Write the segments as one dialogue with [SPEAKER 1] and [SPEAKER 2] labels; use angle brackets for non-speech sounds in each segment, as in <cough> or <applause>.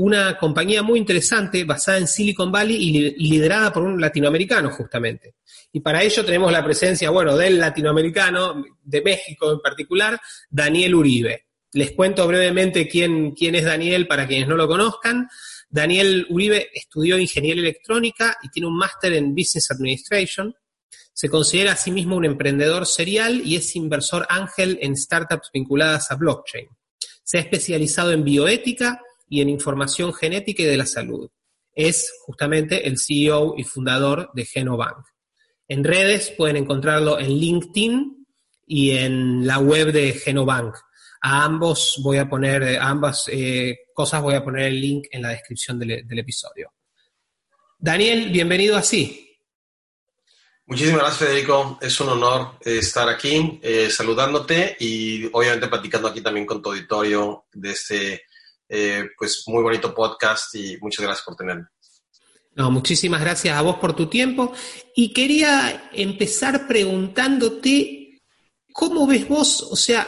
[SPEAKER 1] una compañía muy interesante basada en Silicon Valley y liderada por un latinoamericano justamente. Y para ello tenemos la presencia, bueno, del latinoamericano, de México en particular, Daniel Uribe. Les cuento brevemente quién, quién es Daniel para quienes no lo conozcan. Daniel Uribe estudió ingeniería electrónica y tiene un máster en Business Administration. Se considera a sí mismo un emprendedor serial y es inversor ángel en startups vinculadas a blockchain. Se ha especializado en bioética y en información genética y de la salud. Es justamente el CEO y fundador de Genobank. En redes pueden encontrarlo en LinkedIn y en la web de Genobank. A ambos voy a poner, a ambas eh, cosas voy a poner el link en la descripción del, episodio. Daniel, bienvenido a Sí.
[SPEAKER 2] Muchísimas gracias, Federico. Es un honor eh, estar aquí eh, saludándote y obviamente platicando aquí también con tu auditorio de este pues muy bonito podcast y muchas gracias por tenerme.
[SPEAKER 1] No, muchísimas gracias a vos por tu tiempo. Y quería empezar preguntándote, ¿cómo ves vos, o sea,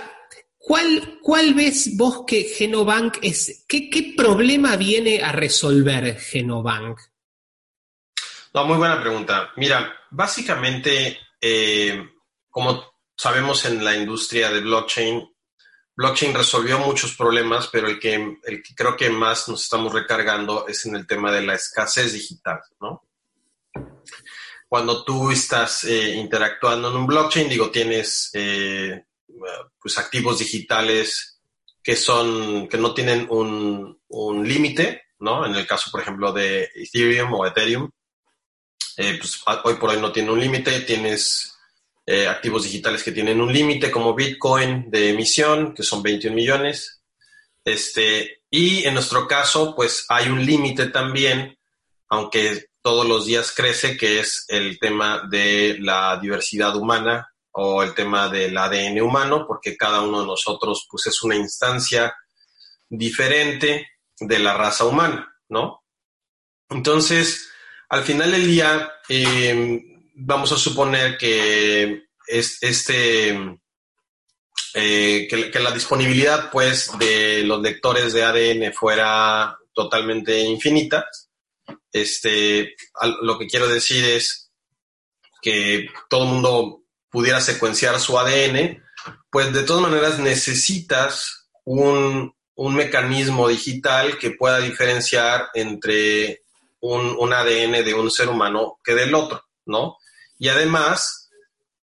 [SPEAKER 1] cuál, cuál ves vos que Genobank es, qué, qué problema viene a resolver Genobank?
[SPEAKER 2] No, muy buena pregunta. Mira, básicamente, eh, como sabemos en la industria de blockchain, blockchain resolvió muchos problemas, pero el que, el que creo que más nos estamos recargando es en el tema de la escasez digital, ¿no? Cuando tú estás eh, interactuando en un blockchain, digo, tienes eh, pues activos digitales que son, que no tienen un, un límite, ¿no? En el caso, por ejemplo, de Ethereum o Ethereum, eh, pues hoy por hoy no tiene un límite, tienes eh, activos digitales que tienen un límite como Bitcoin de emisión, que son 21 millones. Este, y en nuestro caso, pues hay un límite también, aunque todos los días crece, que es el tema de la diversidad humana o el tema del ADN humano, porque cada uno de nosotros pues es una instancia diferente de la raza humana, ¿no? Entonces, al final del día, eh, vamos a suponer que este, eh, que, la disponibilidad pues de los lectores de ADN fuera totalmente infinita. Este, lo que quiero decir es que todo el mundo pudiera secuenciar su ADN, pues de todas maneras necesitas un, mecanismo digital que pueda diferenciar entre un, un, ADN de un ser humano que del otro, ¿no? Y además,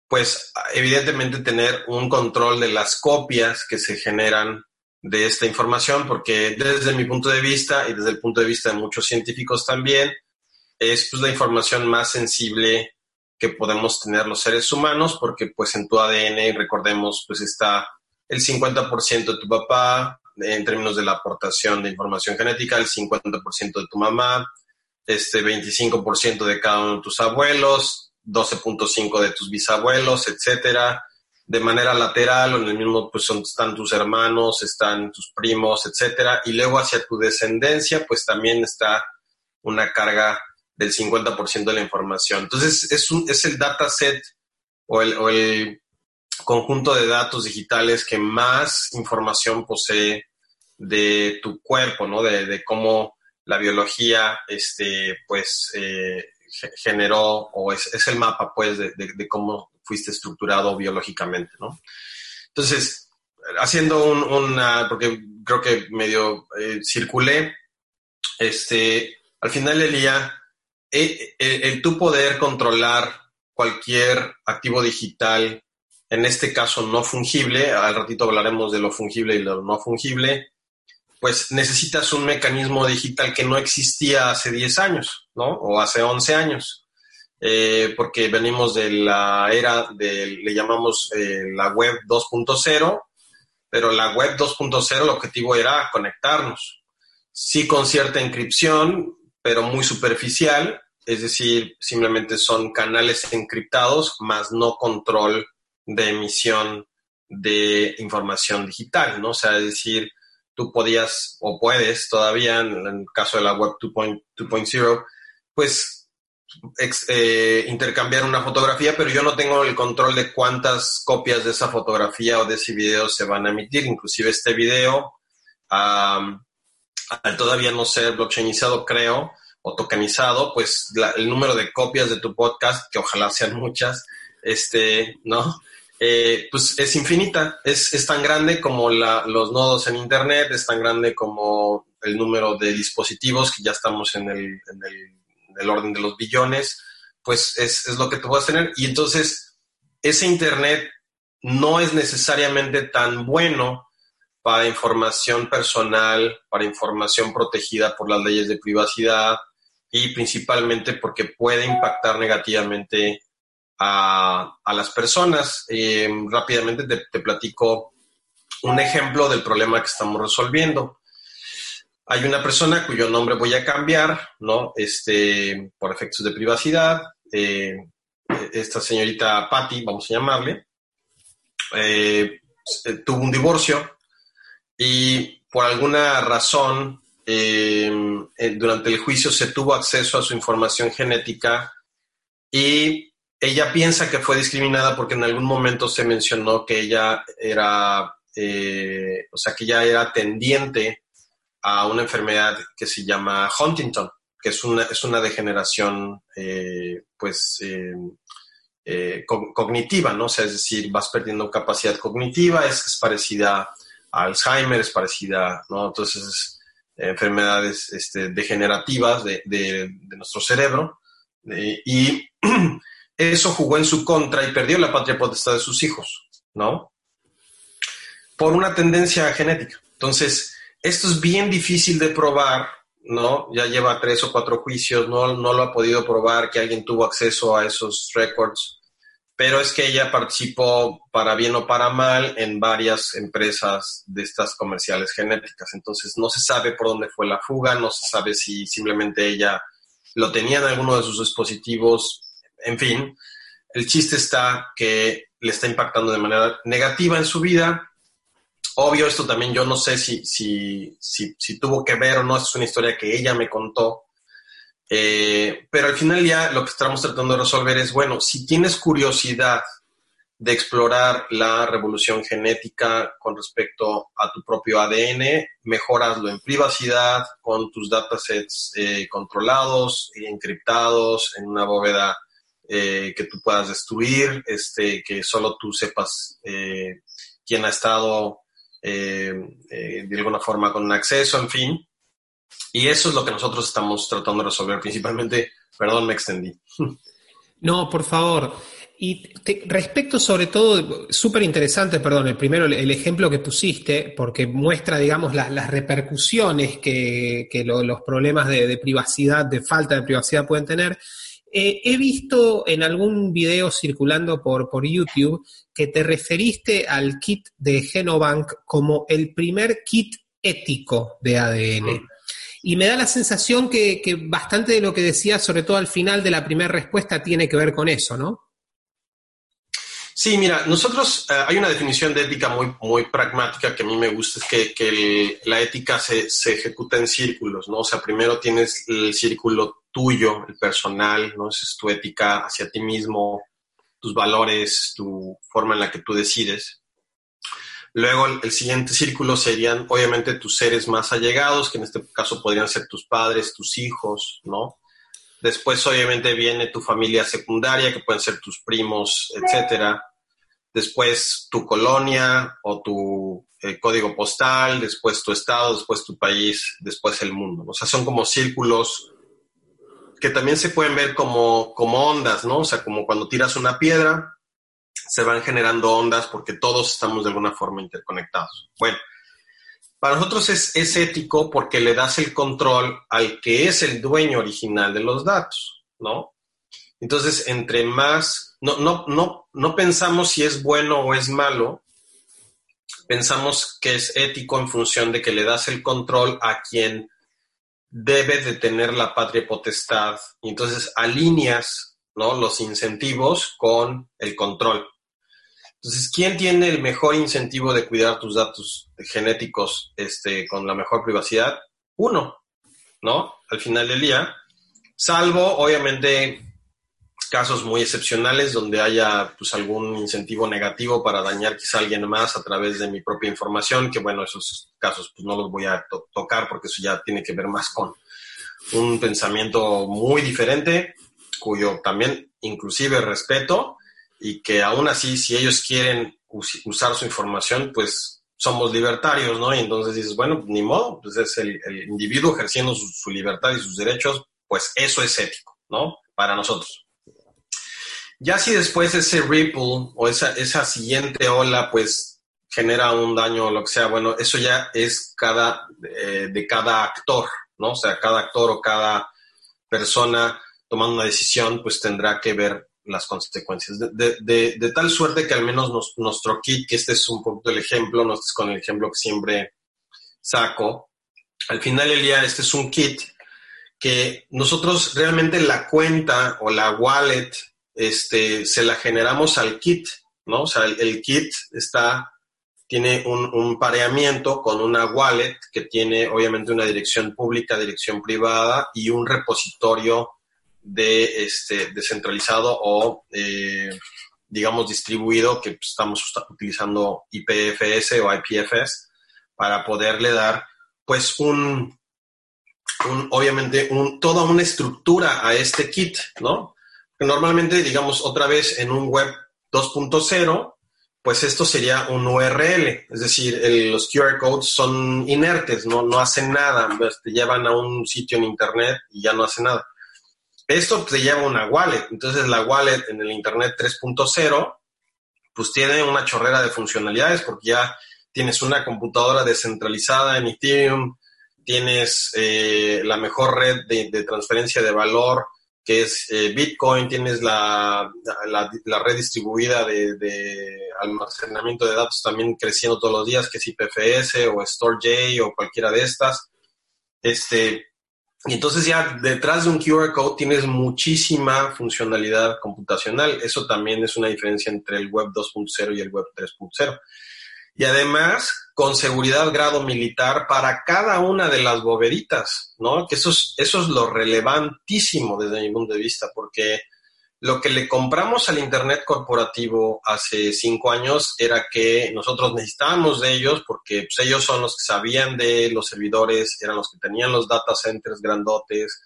[SPEAKER 2] pues evidentemente tener un control de las copias que se generan de esta información, porque desde mi punto de vista y desde el punto de vista de muchos científicos también, es pues, la información más sensible que podemos tener los seres humanos, porque pues en tu ADN, recordemos, pues está el 50% de tu papá, en términos de la aportación de información genética, el 50% de tu mamá, este 25% de cada uno de tus abuelos, 12.5 de tus bisabuelos, etcétera. De manera lateral o en el mismo, pues están tus hermanos, están tus primos, etcétera. Y luego hacia tu descendencia, pues también está una carga del 50% de la información. Entonces, es, un, es el dataset o el, o el conjunto de datos digitales que más información posee de tu cuerpo, ¿no? De, de cómo la biología, este, pues, eh, generó o es, el mapa, pues, de, cómo fuiste estructurado biológicamente, ¿no? Entonces, haciendo un, una, porque creo que medio eh, circulé. Este, al final del día, eh, el, tú poder controlar cualquier activo digital, en este caso no fungible, al ratito hablaremos de lo fungible y lo no fungible, pues necesitas un mecanismo digital que no existía hace 10 años, ¿no? O hace 11 años. Eh, porque venimos de la era de, le llamamos eh, la web 2.0, pero la web 2.0 el objetivo era conectarnos. Sí con cierta inscripción, pero muy superficial, es decir, simplemente son canales encriptados, más no control de emisión de información digital, ¿no? O sea, es decir, tú podías o puedes todavía, en el caso de la web 2.0, pues eh, intercambiar una fotografía, pero yo no tengo el control de cuántas copias de esa fotografía o de ese video se van a emitir. Inclusive este video, al todavía no ser blockchainizado, creo, o tokenizado, pues el número de copias de tu podcast, que ojalá sean muchas, este, ¿no? Eh, pues es infinita, es, es tan grande como los nodos en Internet, es tan grande como el número de dispositivos, que ya estamos en el, en el, en el orden de los billones, pues es, es lo que tú vas a tener. Y entonces, ese Internet no es necesariamente tan bueno para información personal, para información protegida por las leyes de privacidad y principalmente porque puede impactar negativamente a, las personas. Eh, rápidamente te, platico un ejemplo del problema que estamos resolviendo. Hay una persona cuyo nombre voy a cambiar, ¿no? Este, por efectos de privacidad. Eh, esta señorita Patty, vamos a llamarle, eh, tuvo un divorcio y por alguna razón durante el juicio se tuvo acceso a su información genética y ella piensa que fue discriminada porque en algún momento se mencionó que ella era, eh, o sea, que ella era tendiente a una enfermedad que se llama Huntington, que es una, es una degeneración, eh, pues, eh, cognitiva, ¿no? O sea, es decir, vas perdiendo capacidad cognitiva, es, parecida a Alzheimer, es parecida, ¿no? Entonces, enfermedades este, degenerativas de, de, de, nuestro cerebro. y <clears throat> eso jugó en su contra y perdió la patria potestad de sus hijos, ¿no? Por una tendencia genética. Entonces, esto es bien difícil de probar, ¿no? Ya lleva tres o cuatro juicios, no, no lo ha podido probar que alguien tuvo acceso a esos records, pero es que ella participó para bien o para mal en varias empresas de estas comerciales genéticas. Entonces, no se sabe por dónde fue la fuga, no se sabe si simplemente ella lo tenía en alguno de sus dispositivos en fin, el chiste está que le está impactando de manera negativa en su vida. Obvio, esto también yo no sé si, si, si, tuvo que ver o no, es una historia que ella me contó. Eh, pero al final ya lo que estamos tratando de resolver es, bueno, si tienes curiosidad de explorar la revolución genética con respecto a tu propio ADN, mejoraslo en privacidad, con tus datasets eh, controlados encriptados en una bóveda eh, que tú puedas destruir, este, que solo tú sepas eh, quién ha estado eh, de alguna forma con un acceso, en fin. Y eso es lo que nosotros estamos tratando de resolver principalmente. Perdón, me extendí.
[SPEAKER 1] No, por favor. Y respecto sobre todo, súper interesante, perdón, el primero, el, ejemplo que pusiste, porque muestra, digamos, las repercusiones que, los problemas de, de, privacidad, de falta de privacidad pueden tener. Eh, he visto en algún video circulando por, por YouTube que te referiste al kit de Genobank como el primer kit ético de ADN. Y me da la sensación que, bastante de lo que decías, sobre todo al final de la primera respuesta, tiene que ver con eso, ¿no?
[SPEAKER 2] Sí, mira, nosotros eh, hay una definición de ética muy, muy pragmática que a mí me gusta, es que, la ética se, se, ejecuta en círculos, ¿no? O sea, primero tienes el círculo tuyo, el personal, ¿no? es tu ética hacia ti mismo, tus valores, tu forma en la que tú decides. Luego el, siguiente círculo serían obviamente tus seres más allegados, que en este caso podrían ser tus padres, tus hijos, ¿no? Después obviamente viene tu familia secundaria, que pueden ser tus primos, etcétera. después tu colonia o tu eh, código postal, después tu estado, después tu país, después el mundo. O sea, son como círculos que también se pueden ver como, como ondas, ¿no? O sea, como cuando tiras una piedra, se van generando ondas porque todos estamos de alguna forma interconectados. Bueno, para nosotros es, ético porque le das el control al que es el dueño original de los datos, ¿no? Entonces, entre más, no, no, no, no pensamos si es bueno o es malo, pensamos que es ético en función de que le das el control a quien debe de tener la patria potestad. Y entonces alineas ¿no? los incentivos con el control. Entonces, ¿quién tiene el mejor incentivo de cuidar tus datos genéticos este, con la mejor privacidad? Uno, ¿no? Al final del día, salvo, obviamente, casos muy excepcionales donde haya pues, algún incentivo negativo para dañar quizá a alguien más a través de mi propia información, que bueno, esos casos pues, no los voy a tocar porque eso ya tiene que ver más con un pensamiento muy diferente, cuyo también inclusive respeto y que aún así si ellos quieren usar su información, pues somos libertarios, ¿no? Y entonces dices, bueno, ni modo, pues es el, individuo ejerciendo su, libertad y sus derechos, pues eso es ético, ¿no? Para nosotros. Ya si después ese ripple o esa, esa siguiente ola, pues genera un daño o lo que sea, bueno, eso ya es cada, eh, de cada actor, ¿no? O sea, cada actor o cada persona tomando una decisión, pues tendrá que ver las consecuencias. De, de, tal suerte que al menos nuestro kit, que este es un poquito el ejemplo, no este es con el ejemplo que siempre saco, al final del día este es un kit que nosotros realmente la cuenta o la wallet este, se la generamos al kit, ¿no? O sea, el, kit está, tiene un, pareamiento con una wallet que tiene obviamente una dirección pública, dirección privada y un repositorio de este, descentralizado o, eh, digamos, distribuido, que estamos utilizando IPFS o IPFS para poderle dar, pues, un, obviamente, un, toda una estructura a este kit, ¿no? Normalmente, digamos, otra vez en un web 2.0, pues esto sería un URL, es decir, los QR codes son inertes, no, no hacen nada, te llevan a un sitio en Internet y ya no hace nada. Esto te lleva una wallet, entonces la wallet en el Internet 3.0, pues tiene una chorrera de funcionalidades porque ya tienes una computadora descentralizada en Ethereum, tienes eh, la mejor red de transferencia de valor, que es eh, Bitcoin, tienes la, la, red distribuida de, almacenamiento de datos también creciendo todos los días, que es IPFS o StoreJ o cualquiera de estas. Este, y entonces ya detrás de un QR code tienes muchísima funcionalidad computacional. Eso también es una diferencia entre el Web 2.0 y el Web 3.0 y además con seguridad grado militar para cada una de las boveditas, ¿no? Que eso es, eso es lo relevantísimo desde mi punto de vista, porque lo que le compramos al Internet corporativo hace cinco años era que nosotros necesitábamos de ellos porque pues, ellos son los que sabían de los servidores, eran los que tenían los data centers grandotes,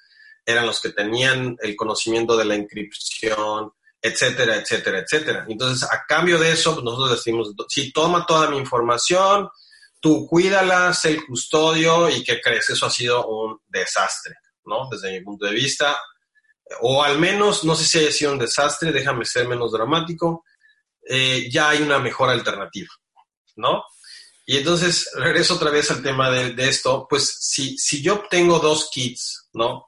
[SPEAKER 2] eran los que tenían el conocimiento de la encripción, etcétera, etcétera, etcétera. Entonces, a cambio de eso, pues, nosotros decimos, si toma toda mi información, tú cuídala, sé el custodio y ¿qué crees? Eso ha sido un desastre, ¿no? Desde mi punto de vista. O al menos, no sé si haya sido un desastre, déjame ser menos dramático, eh, ya hay una mejor alternativa, ¿no? Y entonces, regreso otra vez al tema de, de esto, pues si, si yo tengo dos kits, ¿no?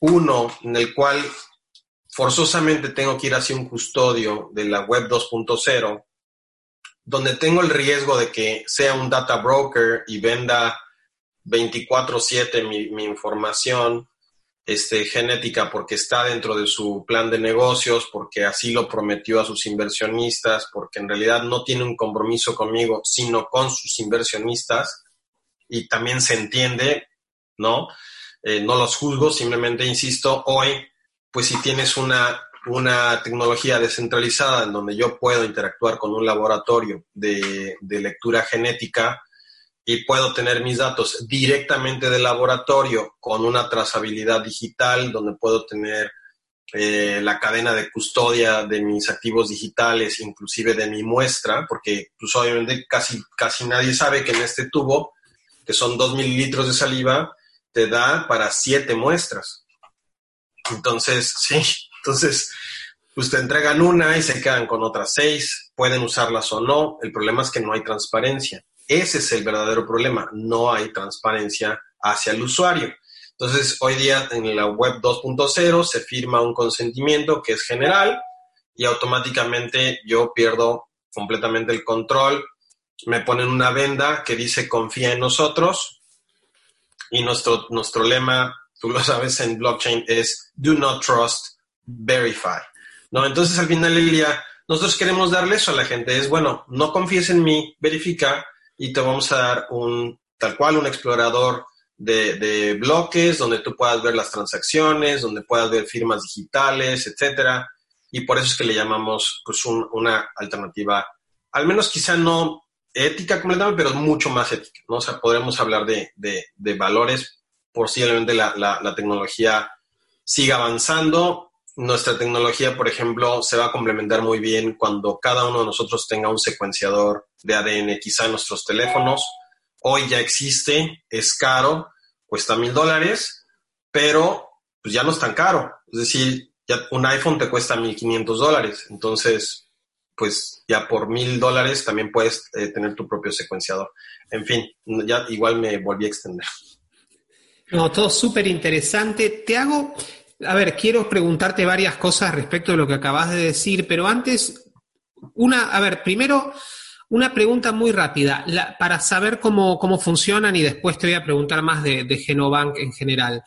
[SPEAKER 2] Uno en el cual forzosamente tengo que ir hacia un custodio de la web 2.0, donde tengo el riesgo de que sea un data broker y venda 24/7 mi, información este, genética porque está dentro de su plan de negocios, porque así lo prometió a sus inversionistas, porque en realidad no tiene un compromiso conmigo, sino con sus inversionistas, y también se entiende, ¿no? Eh, no los juzgo, simplemente insisto, hoy pues si tienes una, una tecnología descentralizada en donde yo puedo interactuar con un laboratorio de, lectura genética y puedo tener mis datos directamente del laboratorio con una trazabilidad digital donde puedo tener eh, la cadena de custodia de mis activos digitales, inclusive de mi muestra, porque pues obviamente casi, casi nadie sabe que en este tubo, que son dos mililitros de saliva, te da para siete muestras. Entonces, <laughs> sí, entonces, pues te entregan una y se quedan con otras seis, pueden usarlas o no, el problema es que no hay transparencia. Ese es el verdadero problema, no hay transparencia hacia el usuario. Entonces, hoy día en la web 2.0 se firma un consentimiento que es general y automáticamente yo pierdo completamente el control. Me ponen una venda que dice confía en nosotros y nuestro, nuestro lema, tú lo sabes en blockchain, es do not trust, verify. ¿No? Entonces, al final del día, nosotros queremos darle eso a la gente. Es, bueno, no confíes en mí, verifica y te vamos a dar un, tal cual, un explorador de, bloques donde tú puedas ver las transacciones, donde puedas ver firmas digitales, etcétera. Y por eso es que le llamamos pues, una alternativa, al menos quizá no ética completamente, pero mucho más ética, ¿no? O sea, podremos hablar de, de, valores, posiblemente la, la, la, tecnología siga avanzando. Nuestra tecnología, por ejemplo, se va a complementar muy bien cuando cada uno de nosotros tenga un secuenciador de ADN, quizá en nuestros teléfonos, Hoy ya existe, es caro, cuesta mil dólares, pero pues ya no es tan caro. Es decir, ya un iPhone te cuesta mil quinientos dólares. Entonces, pues ya por mil dólares también puedes eh, tener tu propio secuenciador. En fin, ya igual me volví a extender.
[SPEAKER 1] No, todo súper interesante. Te hago, a ver, quiero preguntarte varias cosas respecto de lo que acabas de decir, pero antes, una, a ver, primero, una pregunta muy rápida, para saber cómo, cómo, funcionan y después te voy a preguntar más de, Genobank en general.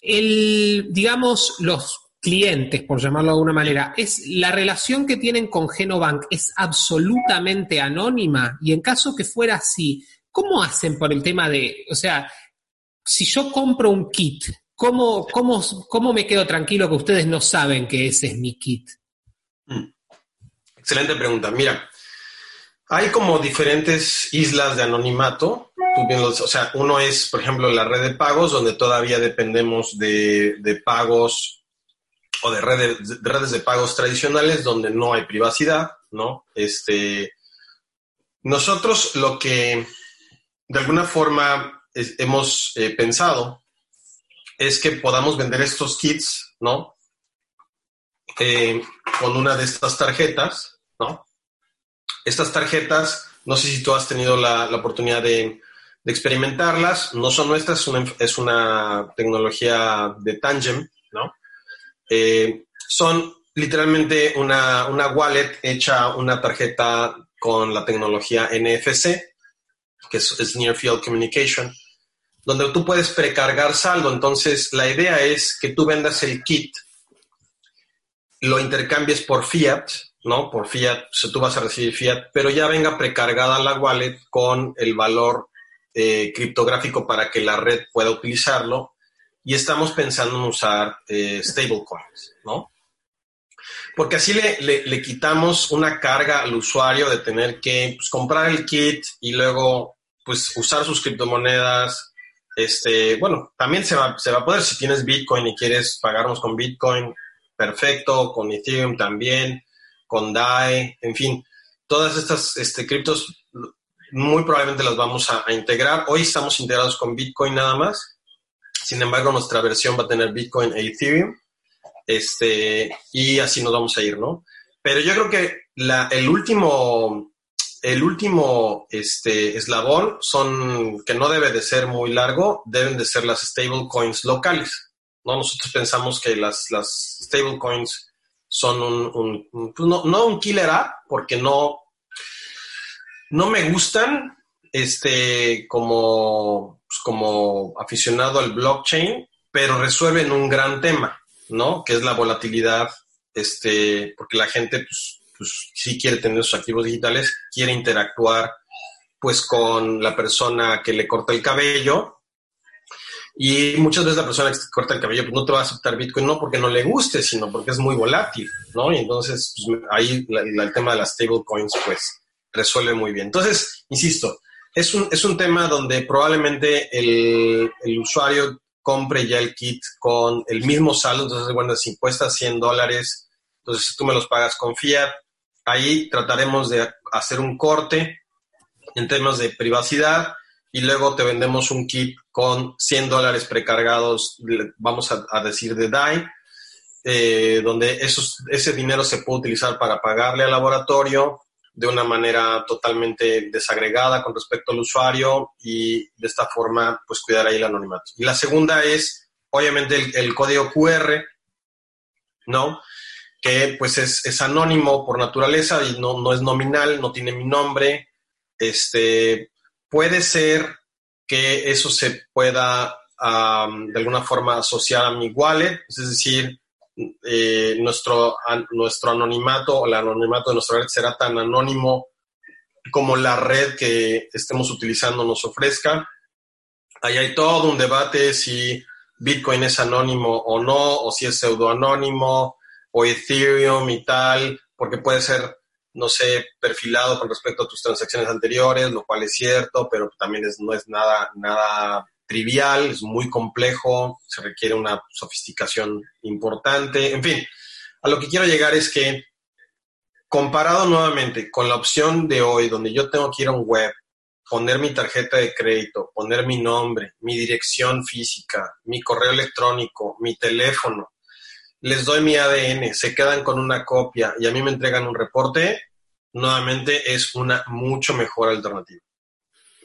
[SPEAKER 1] El, digamos, los clientes, por llamarlo de alguna manera, es la relación que tienen con Genobank es absolutamente anónima y en caso que fuera así, ¿cómo hacen por el tema de, o sea, si yo compro un kit, ¿cómo, cómo, cómo me quedo tranquilo que ustedes no saben que ese es mi kit?
[SPEAKER 2] Mm. Excelente pregunta. Mira, hay como diferentes islas de anonimato. o sea, uno es, por ejemplo, la red de pagos, donde todavía dependemos de, pagos o de redes, de redes de pagos tradicionales, donde no hay privacidad, ¿no? Este, nosotros lo que de alguna forma hemos eh, pensado es que podamos vender estos kits, ¿no? Eh, con una de estas tarjetas, ¿no? Estas tarjetas, no sé si tú has tenido la, oportunidad de, experimentarlas, no son nuestras, es una, tecnología de Tangem, ¿no? Eh, son literalmente una, wallet hecha una tarjeta con la tecnología NFC, que es, Near Field Communication, donde tú puedes precargar saldo. Entonces, la idea es que tú vendas el kit, lo intercambies por fiat, ¿no? Por fiat, o tú vas a recibir fiat, pero ya venga precargada la wallet con el valor eh, criptográfico para que la red pueda utilizarlo. Y estamos pensando en usar eh, stablecoins, ¿no? Porque así le, quitamos una carga al usuario de tener que pues, comprar el kit y luego pues usar sus criptomonedas. Este, bueno, también se va, se va a poder si tienes Bitcoin y quieres pagarnos con Bitcoin, perfecto, con Ethereum también con DAI, en fin, todas estas este, criptos muy probablemente las vamos a, integrar. Hoy estamos integrados con Bitcoin nada más. Sin embargo, nuestra versión va a tener Bitcoin e Ethereum. Este, y así nos vamos a ir, ¿no? Pero yo creo que la, el último, el último este, eslabón son, que no debe de ser muy largo, deben de ser las stablecoins locales. ¿no? Nosotros pensamos que las, las stablecoins son un, pues no, no, un killer app, porque no, no me gustan este, como, pues como aficionado al blockchain, pero resuelven un gran tema, ¿no? Que es la volatilidad, este, porque la gente, pues, pues sí quiere tener sus activos digitales, quiere interactuar, pues, con la persona que le corta el cabello, y muchas veces la persona que corta el cabello pues, no te va a aceptar Bitcoin, no porque no le guste, sino porque es muy volátil, ¿no? Y entonces pues, ahí el tema de las stablecoins pues resuelve muy bien. Entonces, insisto, es un, es un tema donde probablemente el, el usuario compre ya el kit con el mismo saldo, entonces, bueno, si cuesta 100 dólares, entonces tú me los pagas con fiat, ahí trataremos de hacer un corte en temas de privacidad y luego te vendemos un kit con 100 dólares precargados, vamos a, decir de DAI, eh, donde ese dinero se puede utilizar para pagarle al laboratorio de una manera totalmente desagregada con respecto al usuario y de esta forma pues cuidar ahí el anonimato. Y la segunda es obviamente el, código QR, ¿no? Que pues es, es, anónimo por naturaleza y no, no es nominal, no tiene mi nombre, este, puede ser que eso se pueda de alguna forma asociar a mi wallet, es decir, eh, nuestro, nuestro anonimato el anonimato de nuestra red será tan anónimo como la red que estemos utilizando nos ofrezca. Ahí hay todo un debate si Bitcoin es anónimo o no, o si es pseudoanónimo, o Ethereum y tal, porque puede ser no sé, perfilado con respecto a tus transacciones anteriores, lo cual es cierto, pero también no es nada, nada trivial, es muy complejo, se requiere una sofisticación importante, en fin, a lo que quiero llegar es que comparado nuevamente con la opción de hoy, donde yo tengo que ir a un web, poner mi tarjeta de crédito, poner mi nombre, mi dirección física, mi correo electrónico, mi teléfono, les doy mi ADN, se quedan con una copia y a mí me entregan un reporte, nuevamente es una mucho mejor alternativa.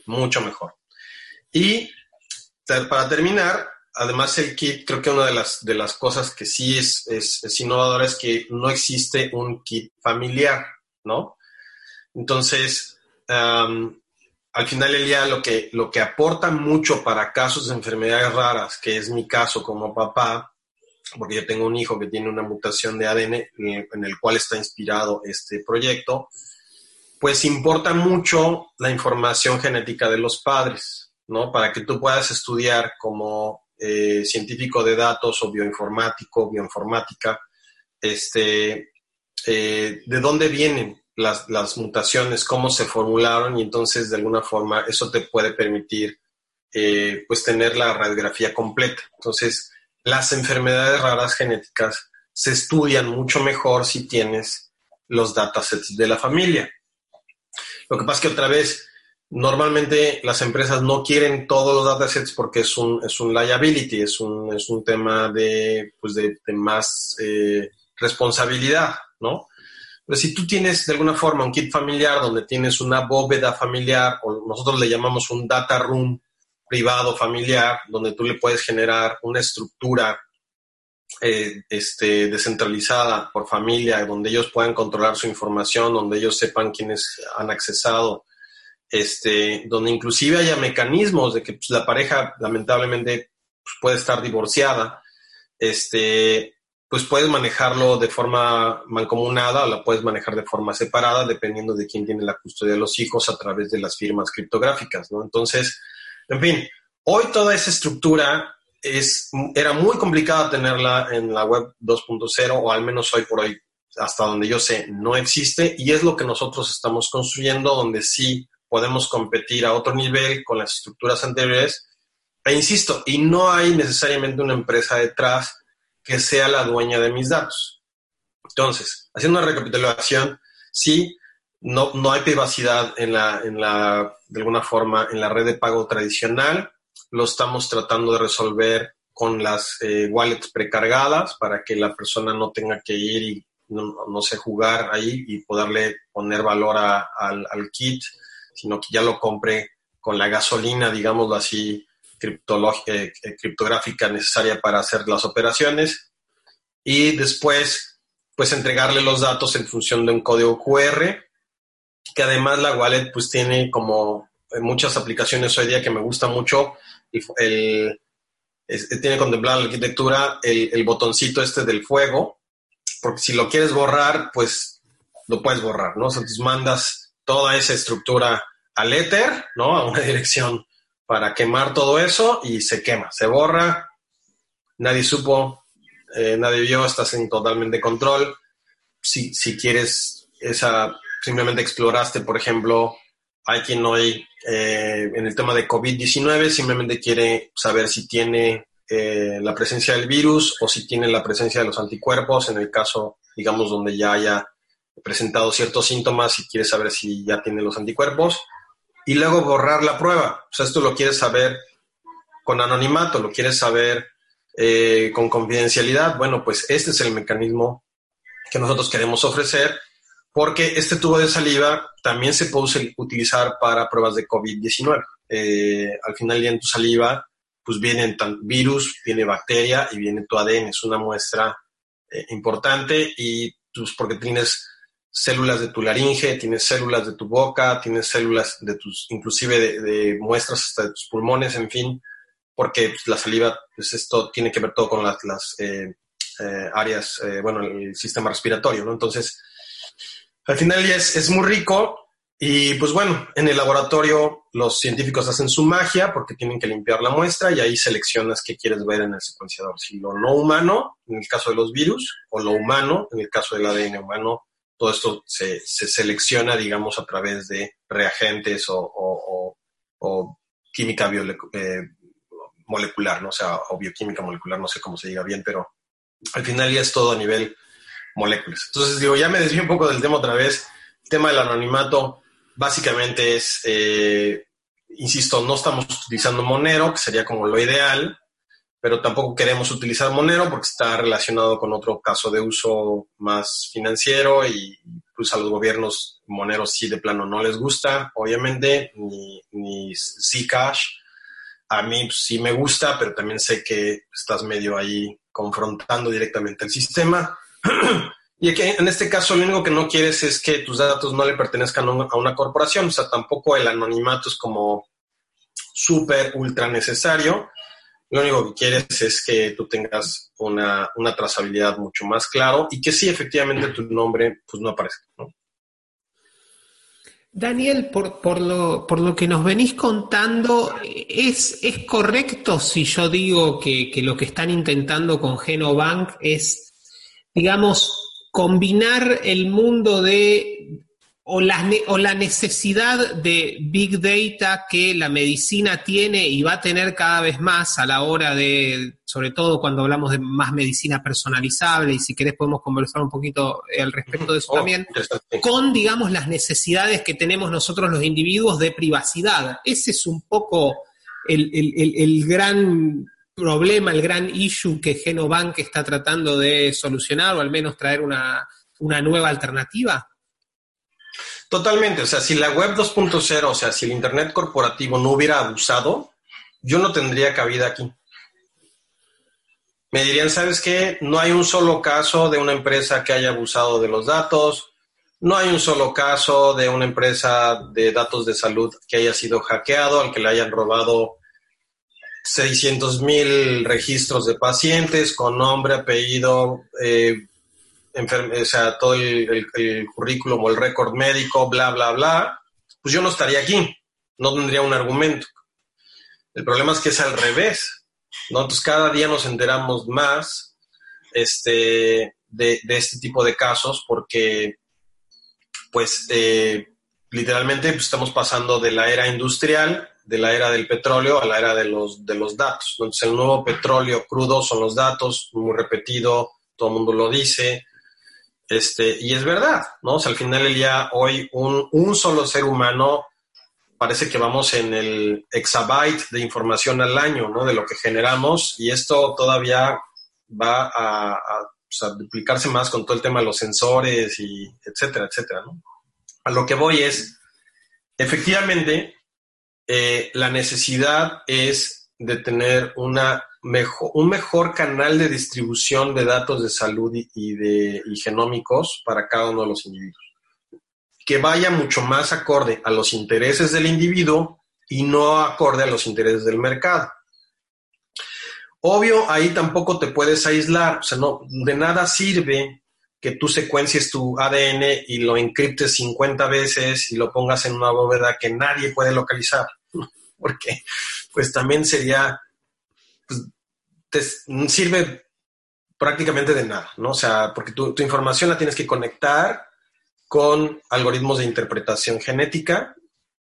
[SPEAKER 2] Mucho mejor. Y para terminar, además el kit, creo que una de las, de las cosas que sí es, es, innovadora es que no existe un kit familiar, ¿no? Entonces, al final del día, lo que, lo que aporta mucho para casos de enfermedades raras, que es mi caso como papá, porque yo tengo un hijo que tiene una mutación de ADN en el cual está inspirado este proyecto, pues importa mucho la información genética de los padres, ¿no? Para que tú puedas estudiar como eh, científico de datos o bioinformático, bioinformática, este, eh, de dónde vienen las, las, mutaciones, cómo se formularon y entonces de alguna forma eso te puede permitir eh, pues tener la radiografía completa. Entonces, las enfermedades raras genéticas se estudian mucho mejor si tienes los datasets de la familia. Lo que pasa es que otra vez, normalmente las empresas no quieren todos los datasets porque es un, es un liability, es un, es un tema de, pues de, más eh, responsabilidad, ¿no? Pero si tú tienes de alguna forma un kit familiar donde tienes una bóveda familiar, o nosotros le llamamos un data room, privado, familiar, donde tú le puedes generar una estructura eh, este, descentralizada por familia, donde ellos puedan controlar su información, donde ellos sepan quiénes han accesado, este, donde inclusive haya mecanismos de que pues, la pareja lamentablemente pues, puede estar divorciada, este, pues puedes manejarlo de forma mancomunada o la puedes manejar de forma separada, dependiendo de quién tiene la custodia de los hijos a través de las firmas criptográficas, ¿no? Entonces, en fin, hoy toda esa estructura es, era muy complicada tenerla en la web 2.0 o al menos hoy por hoy, hasta donde yo sé, no existe y es lo que nosotros estamos construyendo donde sí podemos competir a otro nivel con las estructuras anteriores. E insisto, y no hay necesariamente una empresa detrás que sea la dueña de mis datos. Entonces, haciendo una recapitulación, sí, no, no hay privacidad en la, en la, de alguna forma, en la red de pago tradicional. Lo estamos tratando de resolver con las eh, wallets precargadas para que la persona no tenga que ir y no, sé jugar ahí y poderle poner valor al, kit, sino que ya lo compre con la gasolina, digámoslo así, eh, eh, criptográfica necesaria para hacer las operaciones. Y después, pues entregarle los datos en función de un código QR que además la wallet pues tiene como muchas aplicaciones hoy día que me gusta mucho, el, tiene contemplada la arquitectura el, botoncito este del fuego, porque si lo quieres borrar, pues lo puedes borrar, ¿no? O sea, mandas toda esa estructura al éter, ¿no? A una <laughs> dirección para quemar todo eso y se quema, se borra, nadie supo, eh, nadie vio, estás en totalmente control. Si, si quieres esa simplemente exploraste, por ejemplo, hay quien hoy eh, en el tema de COVID-19 simplemente quiere saber si tiene eh, la presencia del virus o si tiene la presencia de los anticuerpos, en el caso, digamos, donde ya haya presentado ciertos síntomas y quieres saber si ya tiene los anticuerpos. Y luego borrar la prueba. O sea, esto lo quieres saber con anonimato, lo quieres saber eh, con confidencialidad. Bueno, pues este es el mecanismo que nosotros queremos ofrecer porque este tubo de saliva también se puede utilizar para pruebas de COVID-19. Eh, al final en tu saliva, pues viene virus, viene bacteria y viene tu ADN. Es una muestra eh, importante y pues porque tienes células de tu laringe, tienes células de tu boca, tienes células de tus, inclusive de, muestras hasta de tus pulmones, en fin, porque pues, la saliva, pues esto tiene que ver todo con las, las eh, áreas, bueno, el sistema respiratorio, ¿no? Entonces, al final ya es, muy rico y pues bueno, en el laboratorio los científicos hacen su magia porque tienen que limpiar la muestra y ahí seleccionas qué quieres ver en el secuenciador, si lo no humano, en el caso de los virus, o lo humano, en el caso del ADN humano. Todo esto se, selecciona, digamos, a través de reagentes o, química eh, molecular, ¿no? o sea, o bioquímica molecular, no sé cómo se diga bien, pero al final ya es todo a nivel moléculas. Entonces, digo, ya me desvío un poco del tema otra vez. El tema del anonimato básicamente es, eh, insisto, no estamos utilizando Monero, que sería como lo ideal, pero tampoco queremos utilizar Monero porque está relacionado con otro caso de uso más financiero y pues a los gobiernos Monero sí de plano no les gusta, obviamente, ni, ni Zcash. A mí pues, sí me gusta, pero también sé que estás medio ahí confrontando directamente el sistema. Y que en este caso lo único que no quieres es que tus datos no le pertenezcan a una corporación, o sea, tampoco el anonimato es como súper, ultra necesario. Lo único que quieres es que tú tengas una, trazabilidad mucho más claro y que sí, efectivamente, tu nombre pues no aparezca.
[SPEAKER 1] Daniel, por, por, lo, por lo que nos venís contando, ¿es, ¿es correcto si yo digo que, que lo que están intentando con Genobank es digamos, combinar el mundo de o la, o la, necesidad de big data que la medicina tiene y va a tener cada vez más a la hora de, sobre todo cuando hablamos de más medicina personalizable, y si querés podemos conversar un poquito al respecto de eso oh, también, con, digamos, las necesidades que tenemos nosotros los individuos de privacidad. Ese es un poco el, el, el gran problema, el gran issue que Genobank está tratando de solucionar o al menos traer una, nueva alternativa?
[SPEAKER 2] Totalmente, o sea, si la web 2.0, o sea, si el Internet corporativo no hubiera abusado, yo no tendría cabida aquí. Me dirían, ¿sabes qué? No hay un solo caso de una empresa que haya abusado de los datos, no hay un solo caso de una empresa de datos de salud que haya sido hackeado, al que le hayan robado 600 mil registros de pacientes con nombre, apellido, eh, o sea, todo el, currículum o el récord médico, bla, bla, bla, pues yo no estaría aquí, no tendría un argumento. El problema es que es al revés, ¿no? Entonces cada día nos enteramos más este, de, este tipo de casos porque, pues, eh, literalmente pues, estamos pasando de la era industrial de la era del petróleo a la era de los, de los datos. Entonces, el nuevo petróleo crudo son los datos, muy repetido, todo el mundo lo dice, este, y es verdad, ¿no? O sea, al final del día, hoy un, un solo ser humano parece que vamos en el exabyte de información al año, ¿no? De lo que generamos, y esto todavía va a, a, duplicarse más con todo el tema de los sensores y etcétera, etcétera, ¿no? A lo que voy es, efectivamente, eh, la necesidad es de tener una mejor, un mejor canal de distribución de datos de salud y, de, genómicos para cada uno de los individuos. Que vaya mucho más acorde a los intereses del individuo y no acorde a los intereses del mercado. Obvio, ahí tampoco te puedes aislar, o sea, no, de nada sirve que tú secuencies tu ADN y lo encriptes 50 veces y lo pongas en una bóveda que nadie puede localizar. <laughs> porque pues también sería, pues, te sirve prácticamente de nada, ¿no? O sea, porque tu, información la tienes que conectar con algoritmos de interpretación genética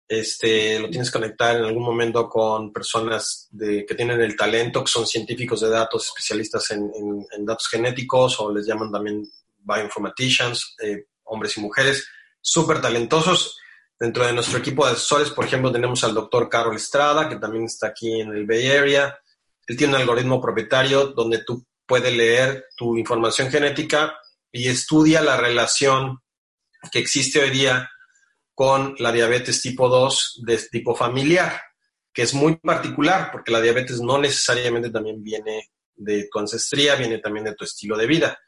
[SPEAKER 2] este, lo tienes que conectar en algún momento con personas de, que tienen el talento, que son científicos de datos, especialistas en, datos genéticos o les llaman también bioinformaticians, eh, hombres y mujeres, súper talentosos. Dentro de nuestro equipo de asesores, por ejemplo, tenemos al doctor Carol Estrada, que también está aquí en el Bay Area. Él tiene un algoritmo propietario donde tú puedes leer tu información genética y estudia la relación que existe hoy día con la diabetes tipo 2 de tipo familiar, que es muy particular porque la diabetes no necesariamente también viene de tu ancestría, viene también de tu estilo de vida.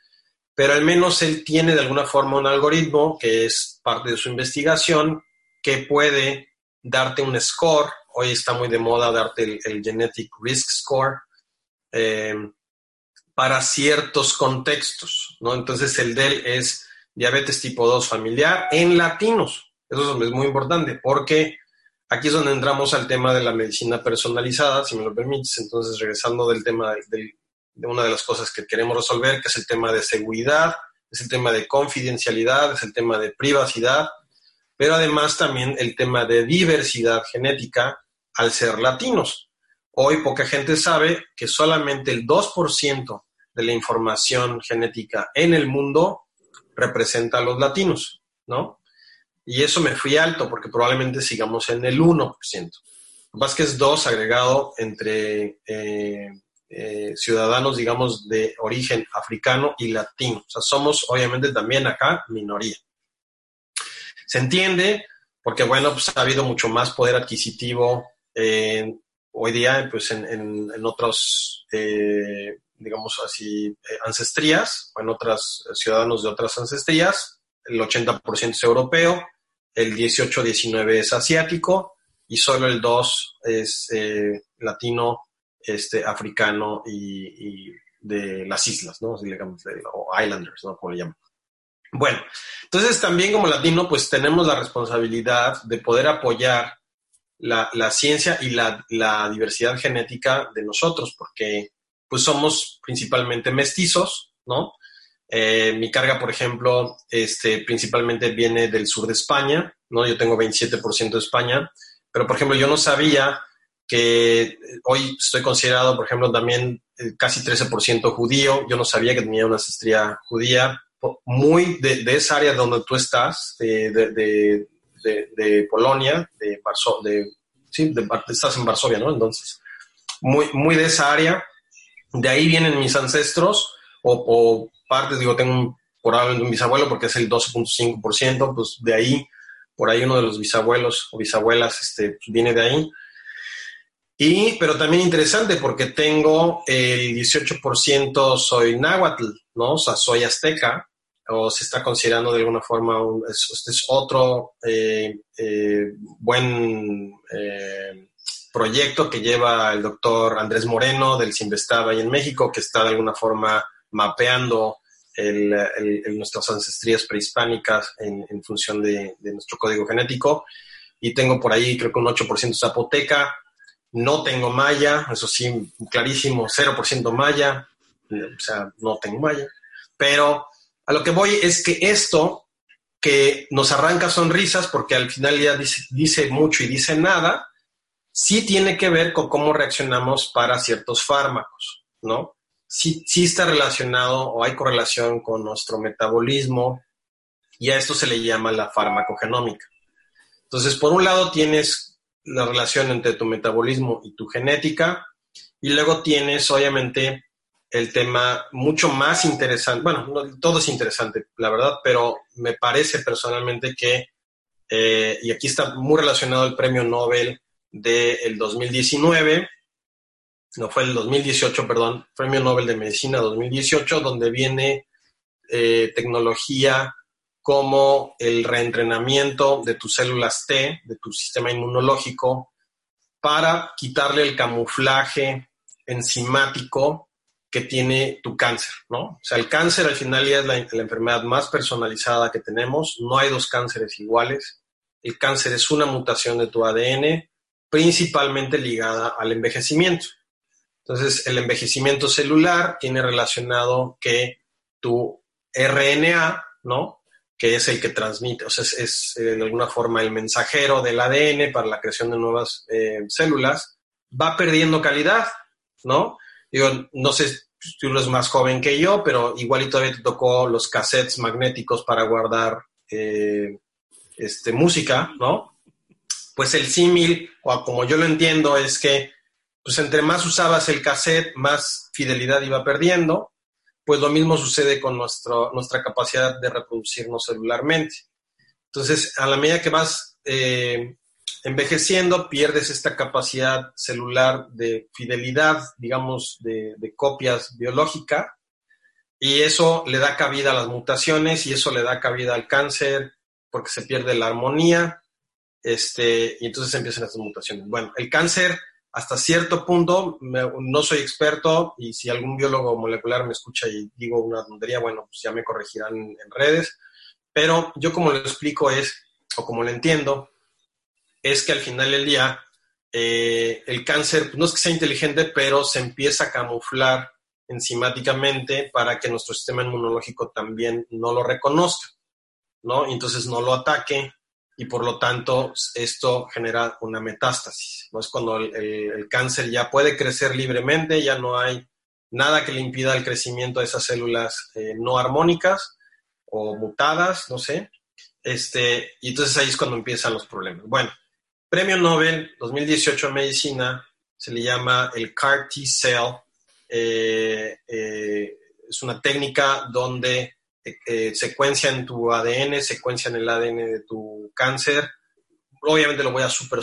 [SPEAKER 2] Pero al menos él tiene de alguna forma un algoritmo que es parte de su investigación que puede darte un score. Hoy está muy de moda darte el, Genetic Risk Score eh, para ciertos contextos, ¿no? Entonces el de él es diabetes tipo 2 familiar en latinos. Eso es muy importante porque aquí es donde entramos al tema de la medicina personalizada, si me lo permites. Entonces, regresando del tema de, una de las cosas que queremos resolver, que es el tema de seguridad, es el tema de confidencialidad, es el tema de privacidad, pero además también el tema de diversidad genética al ser latinos. Hoy poca gente sabe que solamente el 2% de la información genética en el mundo representa a los latinos, ¿no? Y eso me fui alto porque probablemente sigamos en el 1%. Más que es 2 agregado entre eh, eh, ciudadanos, digamos, de origen africano y latino. O sea, somos obviamente también acá minoría. Se entiende porque, bueno, pues ha habido mucho más poder adquisitivo hoy día, pues en, en, otros, eh, digamos así, ancestrías, o en otras ciudadanos de otras ancestrías. El 80% es europeo, el 18-19 es asiático y solo el 2 es eh, latino, este, africano y, de las islas, ¿no? o islanders, ¿no? Como le llaman. Bueno, entonces también como latino, pues tenemos la responsabilidad de poder apoyar la, ciencia y la, diversidad genética de nosotros, porque pues somos principalmente mestizos, ¿no? Eh, mi carga, por ejemplo, este, principalmente viene del sur de España, ¿no? Yo tengo 27% de España, pero por ejemplo, yo no sabía que hoy estoy considerado, por ejemplo, también eh, casi 13% judío. Yo no sabía que tenía una ancestría judía, muy de, esa área donde tú estás, de, de, de Polonia, de, de, sí, estás en Varsovia, ¿no? Entonces, muy, muy de esa área. De ahí vienen mis ancestros, o, o partes, digo, tengo probablemente un bisabuelo porque es el 12.5%, pues de ahí, por ahí uno de los bisabuelos o bisabuelas este, viene de ahí. Y, pero también interesante porque tengo el 18% soy náhuatl, ¿no? O sea, soy azteca, o se está considerando de alguna forma, un, este es otro eh, eh, buen eh, proyecto que lleva el doctor Andrés Moreno del Simvestab ahí en México, que está de alguna forma mapeando nuestras ancestrías prehispánicas en, función de, nuestro código genético. Y tengo por ahí, creo que un 8% zapoteca. No tengo maya, eso sí, clarísimo, 0% maya. O sea, no tengo maya. Pero a lo que voy es que esto que nos arranca sonrisas, porque al final ya dice, dice mucho y dice nada, sí tiene que ver con cómo reaccionamos para ciertos fármacos, ¿no? sí, está relacionado o hay correlación con nuestro metabolismo y a esto se le llama la farmacogenómica. Entonces, por un lado tienes la relación entre tu metabolismo y tu genética. Y luego tienes, obviamente, el tema mucho más interesante, bueno, todo es interesante, la verdad, pero me parece personalmente que, eh, y aquí está muy relacionado el premio Nobel del 2019, no fue el 2018, perdón, Premio Nobel de Medicina 2018, donde viene eh, tecnología como el reentrenamiento de tus células T, de tu sistema inmunológico, para quitarle el camuflaje enzimático que tiene tu cáncer, ¿no? O sea, el cáncer al final ya es la, la enfermedad más personalizada que tenemos, no hay dos cánceres iguales, el cáncer es una mutación de tu ADN, principalmente ligada al envejecimiento. Entonces, el envejecimiento celular tiene relacionado que tu RNA, ¿no? Que es el que transmite, o sea, es, de alguna forma el mensajero del ADN para la creación de nuevas eh, células, va perdiendo calidad, ¿no? Digo, no sé si tú eres más joven que yo, pero igual y todavía te tocó los cassettes magnéticos para guardar eh, este, música, ¿no? Pues el símil, o como yo lo entiendo, es que pues entre más usabas el cassette, más fidelidad iba perdiendo, pues lo mismo sucede con nuestra capacidad de reproducirnos celularmente. Entonces, a la medida que vas eh, envejeciendo, pierdes esta capacidad celular de fidelidad, digamos, de, copias biológica, y eso le da cabida a las mutaciones y eso le da cabida al cáncer porque se pierde la armonía, este, y entonces empiezan estas mutaciones. Bueno, el cáncer hasta cierto punto, no soy experto y si algún biólogo molecular me escucha y digo una tontería, bueno, pues ya me corregirán en, redes, pero yo como lo explico es, o como lo entiendo, es que al final del día eh, el cáncer no es que sea inteligente, pero se empieza a camuflar enzimáticamente para que nuestro sistema inmunológico también no lo reconozca, ¿no? Entonces no lo ataque y por lo tanto esto genera una metástasis. ¿no? Es cuando el, cáncer ya puede crecer libremente, ya no hay nada que le impida el crecimiento de esas células eh, no armónicas o mutadas, no sé. Este, y entonces ahí es cuando empiezan los problemas. Bueno, Premio Nobel 2018 en Medicina se le llama el CAR T Cell. Eh, eh, es una técnica donde eh, secuencian tu ADN, secuencian el ADN de tu cáncer. Obviamente lo voy a super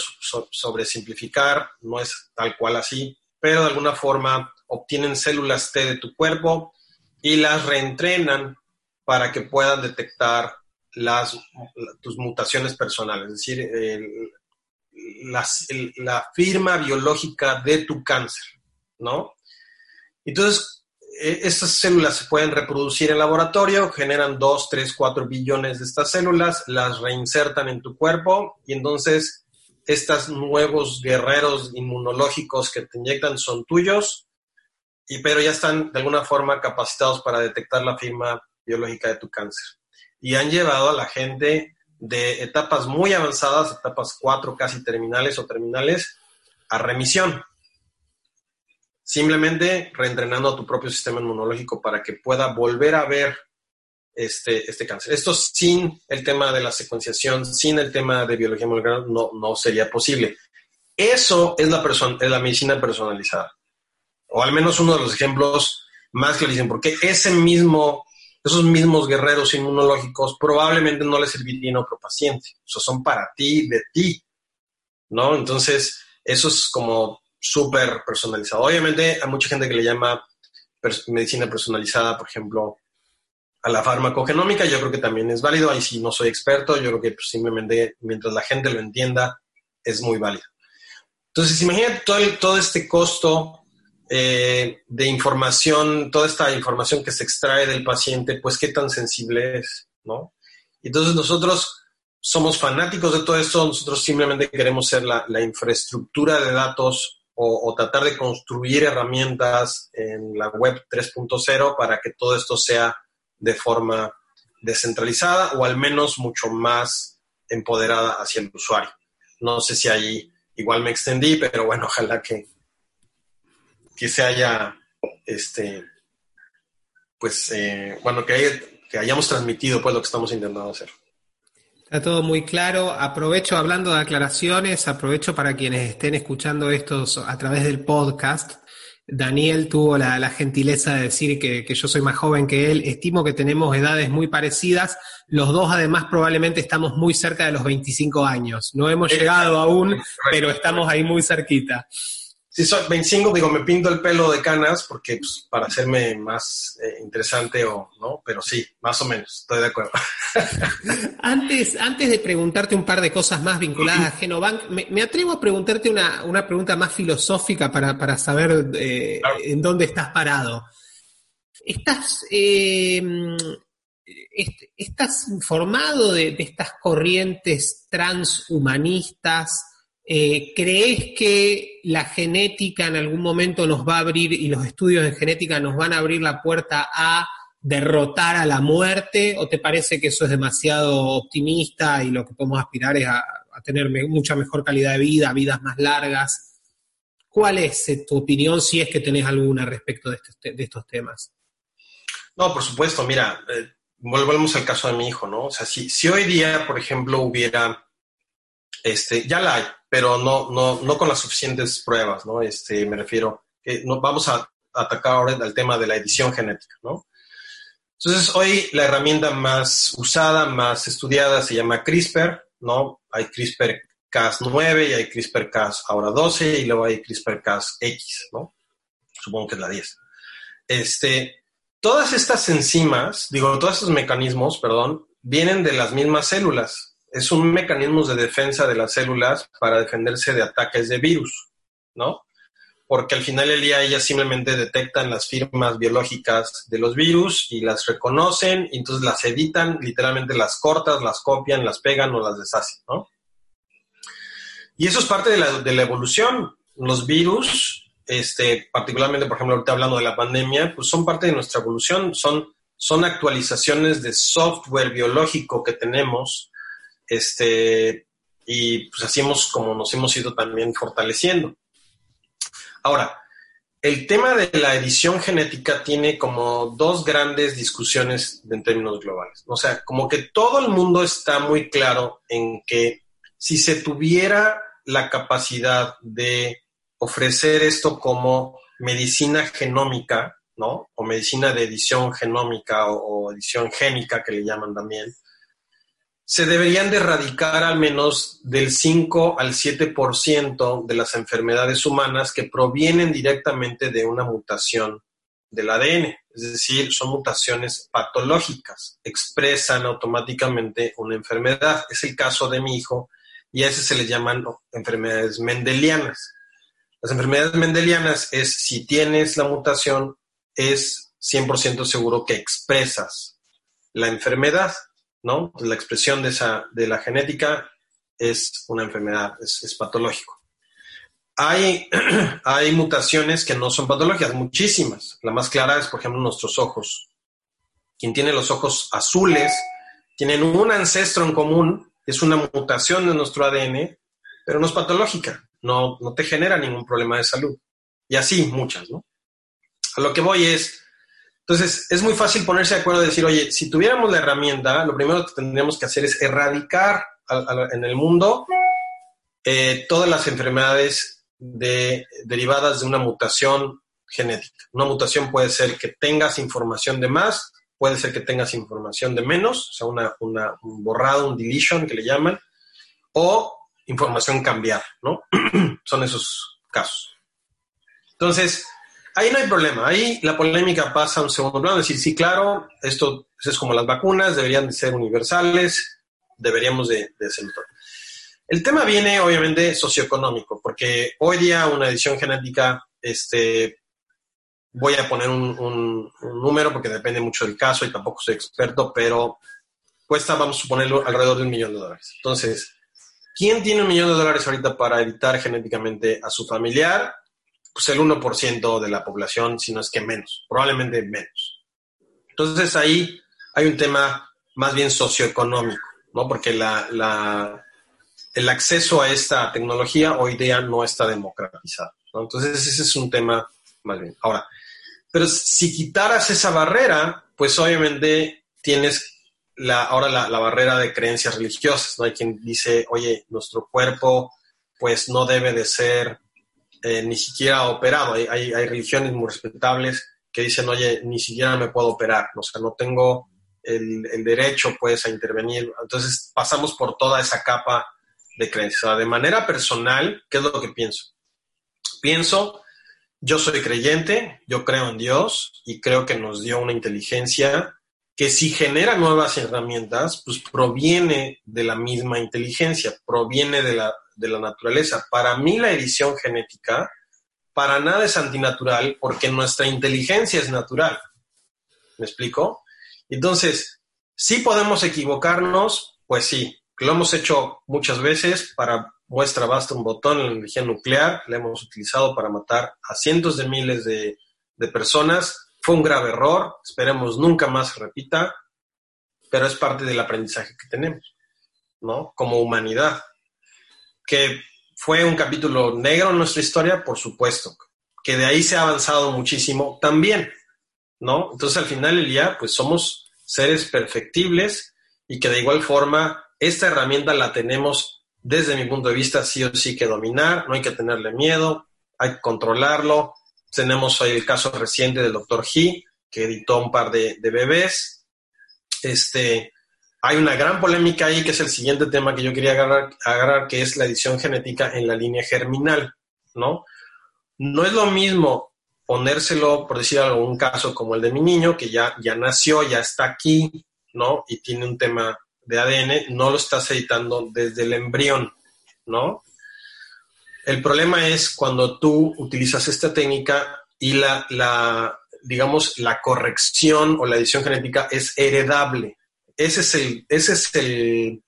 [SPEAKER 2] sobresimplificar, no es tal cual así, pero de alguna forma obtienen células T de tu cuerpo y las reentrenan para que puedan detectar las, tus mutaciones personales, es decir, la firma biológica de tu cáncer, ¿no? Entonces, estas células se pueden reproducir en laboratorio, generan 2, 3, 4 billones de estas células, las reinsertan en tu cuerpo y entonces estos nuevos guerreros inmunológicos que te inyectan son tuyos, y, pero ya están de alguna forma capacitados para detectar la firma biológica de tu cáncer. Y han llevado a la gente de etapas muy avanzadas, etapas 4 casi terminales o terminales, a remisión simplemente reentrenando a tu propio sistema inmunológico para que pueda volver a ver este, este cáncer. Esto sin el tema de la secuenciación, sin el tema de biología molecular, no, no sería posible. Eso es la, es la medicina personalizada. O al menos uno de los ejemplos más que dicen, porque ese mismo, esos mismos guerreros inmunológicos probablemente no les servirían a otro paciente. O son para ti, de ti. ¿No? Entonces, eso es como súper personalizado. Obviamente hay mucha gente que le llama medicina personalizada, por ejemplo, a la farmacogenómica, yo creo que también es válido, ahí sí no soy experto, yo creo que pues, simplemente mientras la gente lo entienda, es muy válido. Entonces, imagínate todo, todo este costo eh, de información, toda esta información que se extrae del paciente, pues qué tan sensible es, ¿no? Entonces nosotros somos fanáticos de todo esto, nosotros simplemente queremos ser la infraestructura de datos o, tratar de construir herramientas en la web 3.0 para que todo esto sea de forma descentralizada o al menos mucho más empoderada hacia el usuario. No sé si ahí igual me extendí, pero bueno, <laughs> ojalá que, que se haya, este, pues, eh, bueno, que, que hayamos transmitido pues lo que estamos intentando hacer.
[SPEAKER 1] Está todo muy claro. Aprovecho, hablando de aclaraciones, aprovecho para quienes estén escuchando esto a través del podcast. Daniel tuvo la, gentileza de decir que, yo soy más joven que él. Estimo que tenemos edades muy parecidas. Los dos, además, probablemente estamos muy cerca de los 25 años. No hemos llegado aún, pero estamos ahí muy cerquita.
[SPEAKER 2] Si soy 25, digo, me pinto el pelo de canas porque pues, para hacerme más eh, interesante o no, pero sí, más o menos, estoy de acuerdo. <laughs>
[SPEAKER 1] antes, antes de preguntarte un par de cosas más vinculadas a Genobank, me, atrevo a preguntarte una, una, pregunta más filosófica para, para saber eh, en dónde estás parado. ¿Estás, eh, ¿Estás informado de, de estas corrientes transhumanistas? Eh, ¿Crees que la genética en algún momento nos va a abrir y los estudios de genética nos van a abrir la puerta a derrotar a la muerte o te parece que eso es demasiado optimista y lo que podemos aspirar es a, tener mucha mejor calidad de vida, vidas más largas? ¿Cuál es eh, tu opinión si es que tenés alguna respecto de, estos temas?
[SPEAKER 2] No, por supuesto, mira, eh, volvemos al caso de mi hijo, ¿no? O sea, si, si hoy día, por ejemplo, hubiera, este, ya la hay, pero no, no, no con las suficientes pruebas, ¿no? Este, me refiero, vamos a atacar ahora el tema de la edición genética, ¿no? Entonces, hoy la herramienta más usada, más estudiada se llama CRISPR, ¿no? Hay CRISPR-Cas9 y hay CRISPR-Cas ahora 12 y luego hay CRISPR-Cas-X, ¿no? Supongo que es la 10. Este, todas estas enzimas, digo, todos estos mecanismos, perdón, vienen de las mismas células. Es un mecanismo de defensa de las células para defenderse de ataques de virus, ¿no? porque al final del día ellas simplemente detectan las firmas biológicas de los virus y las reconocen y entonces las editan, literalmente las cortas, las copian, las pegan o las deshacen, ¿no? Y eso es parte de la, de la evolución. Los virus, este, particularmente, por ejemplo, ahorita hablando de la pandemia, pues son parte de nuestra evolución, son, son actualizaciones de software biológico que tenemos, este, y pues así hemos, como nos hemos ido también fortaleciendo. Ahora, el tema de la edición genética tiene como dos grandes discusiones en términos globales. O sea, como que todo el mundo está muy claro en que si se tuviera la capacidad de ofrecer esto como medicina genómica, ¿no? O medicina de edición genómica o, o edición génica que le llaman también, se deberían de erradicar al menos del 5 al 7% de las enfermedades humanas que provienen directamente de una mutación del ADN, es decir, son mutaciones patológicas, expresan automáticamente una enfermedad. Es el caso de mi hijo y a ese se le llaman enfermedades mendelianas. Las enfermedades mendelianas es si tienes la mutación, es 100% seguro que expresas la enfermedad. ¿No? La expresión de, esa, de la genética es una enfermedad, es, patológico. Hay, <clears throat> hay mutaciones que no son patológicas, muchísimas. La más clara es, por ejemplo, nuestros ojos. Quien tiene los ojos azules, tienen un ancestro en común, es una mutación de nuestro ADN, pero no es patológica, no, no te genera ningún problema de salud. Y así muchas, ¿no? A lo que voy es, entonces, es muy fácil ponerse de acuerdo y decir, oye, si tuviéramos la herramienta, lo primero que tendríamos que hacer es erradicar en el mundo eh, todas las enfermedades derivadas de una mutación genética. Una mutación puede ser que tengas información de más, puede ser que tengas información de menos, o sea, una, un borrado, un deletion que le llaman, o información cambiar, ¿no? <clears throat> Son esos casos. Entonces, Ahí no hay problema, ahí la polémica pasa a un segundo plano, decir, sí, claro, esto es como las vacunas, deberían de ser universales, deberíamos de, de hacerlo todo. El tema viene obviamente socioeconómico, porque hoy día una edición genética, este, voy a poner un, número porque depende mucho del caso y tampoco soy experto, pero cuesta, vamos a suponerlo, alrededor de un millón de dólares. Entonces, ¿quién tiene un millón de dólares ahorita para editar genéticamente a su familiar? Pues el 1% de la población, si no es que menos, probablemente menos. Entonces ahí hay un tema más bien socioeconómico, ¿no? Porque la, el acceso a esta tecnología hoy día no está democratizado, ¿no? Entonces ese es un tema más bien. Ahora, pero si quitaras esa barrera, pues obviamente tienes la, ahora la, barrera de creencias religiosas, ¿no? Hay quien dice, oye, nuestro cuerpo pues no debe de ser eh, ni siquiera operado. Hay, hay, religiones muy respetables que dicen, oye, ni siquiera me puedo operar, o sea, no tengo el, el derecho pues a intervenir. Entonces pasamos por toda esa capa de creencia. de manera personal, ¿qué es lo que pienso? Pienso, yo soy creyente, yo creo en Dios y creo que nos dio una inteligencia que si genera nuevas herramientas, pues proviene de la misma inteligencia, proviene de la, de la naturaleza. Para mí la edición genética para nada es antinatural porque nuestra inteligencia es natural. ¿Me explico? Entonces, si podemos equivocarnos, pues sí, lo hemos hecho muchas veces. Para muestra basta un botón en la energía nuclear, la hemos utilizado para matar a cientos de miles de, de personas Fue un grave error, esperemos nunca más se repita, pero es parte del aprendizaje que tenemos, ¿no? Como humanidad. Que fue un capítulo negro en nuestra historia, por supuesto. Que de ahí se ha avanzado muchísimo también, ¿no? Entonces al final del día, pues somos seres perfectibles y que de igual forma esta herramienta la tenemos desde mi punto de vista sí o sí que dominar, no hay que tenerle miedo, hay que controlarlo, tenemos ahí el caso reciente del doctor He, que editó un par de, bebés. Este, hay una gran polémica ahí, que es el siguiente tema que yo quería agarrar, que es la edición genética en la línea germinal, ¿no? No es lo mismo ponérselo, por decir algún caso como el de mi niño, que ya, ya nació, ya está aquí, ¿no? Y tiene un tema de ADN, no lo estás editando desde el embrión, ¿no? El problema es cuando tú utilizas esta técnica y la, la, digamos, la corrección o la edición genética es heredable. Ese es el, ese es el,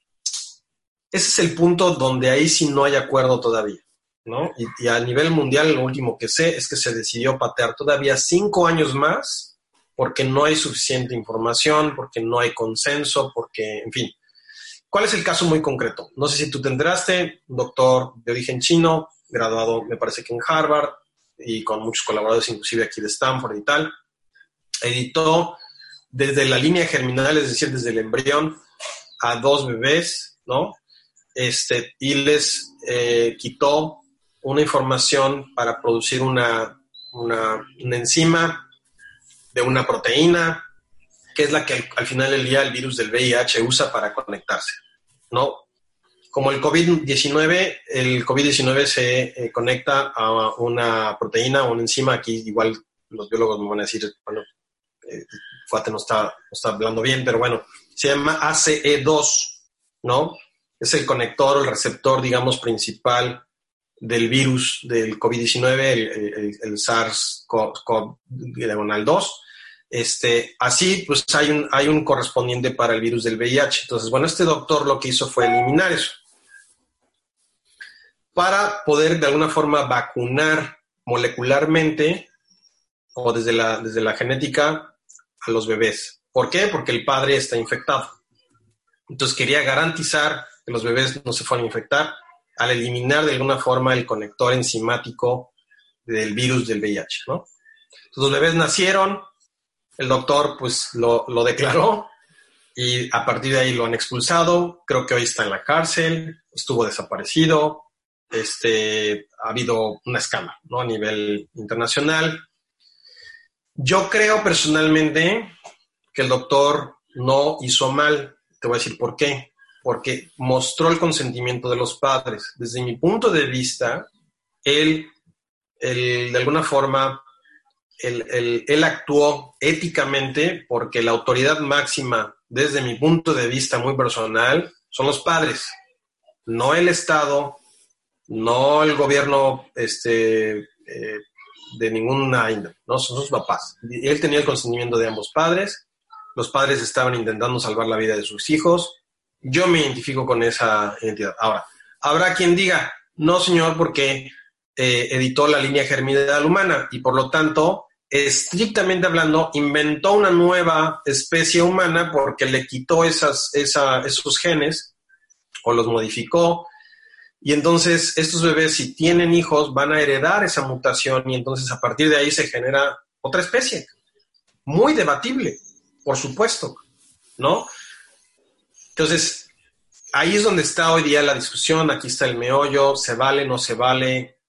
[SPEAKER 2] ese es el punto donde ahí sí no hay acuerdo todavía, ¿no? Y, a nivel mundial lo último que sé es que se decidió patear todavía cinco años más porque no hay suficiente información, porque no hay consenso, porque, en fin, ¿Cuál es el caso muy concreto? No sé si tú tendrás doctor de origen chino, graduado me parece que en Harvard y con muchos colaboradores inclusive aquí de Stanford y tal. Editó desde la línea germinal, es decir, desde el embrión a dos bebés, ¿no? Este, y les eh, quitó una información para producir una, una, una enzima de una proteína, que es la que al, final del día el virus del VIH usa para conectarse. ¿no? Como el COVID-19, el COVID-19 se eh, conecta a una proteína una enzima, aquí igual los biólogos me van a decir, bueno, eh, Fuate no está, está hablando bien, pero bueno, se llama ACE2, ¿no? Es el conector, el receptor, digamos, principal del virus del COVID-19, el, el SARS-CoV-2. Este, así, pues hay un, hay un correspondiente para el virus del VIH. Entonces, bueno, este doctor lo que hizo fue eliminar eso para poder de alguna forma vacunar molecularmente o desde la, desde la genética a los bebés. ¿Por qué? Porque el padre está infectado. Entonces quería garantizar que los bebés no se fueran a infectar al eliminar de alguna forma el conector enzimático del virus del VIH, ¿no? Entonces, los bebés nacieron, el doctor pues lo, declaró y a partir de ahí lo han expulsado. Creo que hoy está en la cárcel, estuvo desaparecido. Este, ha habido una escala ¿no? a nivel internacional. Yo creo personalmente que el doctor no hizo mal. Te voy a decir por qué. Porque mostró el consentimiento de los padres. Desde mi punto de vista, él, él de alguna forma él, actuó éticamente porque la autoridad máxima, desde mi punto de vista muy personal, son los padres, no el Estado, no el gobierno este, eh, de ninguna índole, no son sus papás. Él tenía el consentimiento de ambos padres, los padres estaban intentando salvar la vida de sus hijos, yo me identifico con esa identidad. Ahora, habrá quien diga, no señor, porque eh, editó la línea germinal humana y por lo tanto, estrictamente hablando, inventó una nueva especie humana porque le quitó esas, esos genes o los modificó. Y entonces estos bebés, si tienen hijos, van a heredar esa mutación y entonces a partir de ahí se genera otra especie. Muy debatible, por supuesto, ¿no? Entonces, ahí es donde está hoy día la discusión, aquí está el meollo, se vale, no se vale,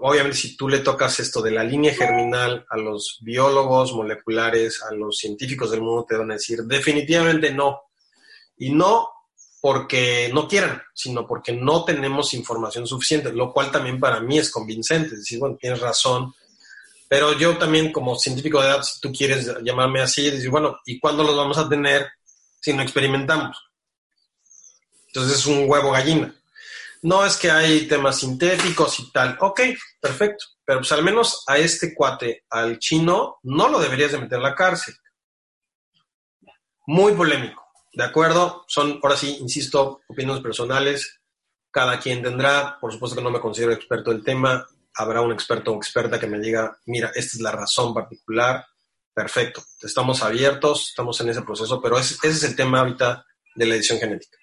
[SPEAKER 2] obviamente si tú le tocas esto de la línea germinal a los biólogos moleculares, a los científicos del mundo, te van a decir definitivamente no. Y no porque no quieran, sino porque no tenemos información suficiente, lo cual también para mí es convincente. Es decir, bueno, tienes razón, pero yo también como científico de datos, si tú quieres llamarme así, decir, bueno, ¿y cuándo los vamos a tener si no experimentamos? Entonces es un huevo gallina. No es que hay temas sintéticos y tal. Ok, perfecto. Pero pues al menos a este cuate, al chino, no lo deberías de meter en la cárcel. Muy polémico. ¿De acuerdo? Son, ahora sí, insisto, opiniones personales. Cada quien tendrá, por supuesto que no me considero experto del tema. Habrá un experto o experta que me diga, mira, esta es la razón particular. perfecto, estamos abiertos, estamos en ese proceso, pero ese, es el tema ahorita de la edición genética.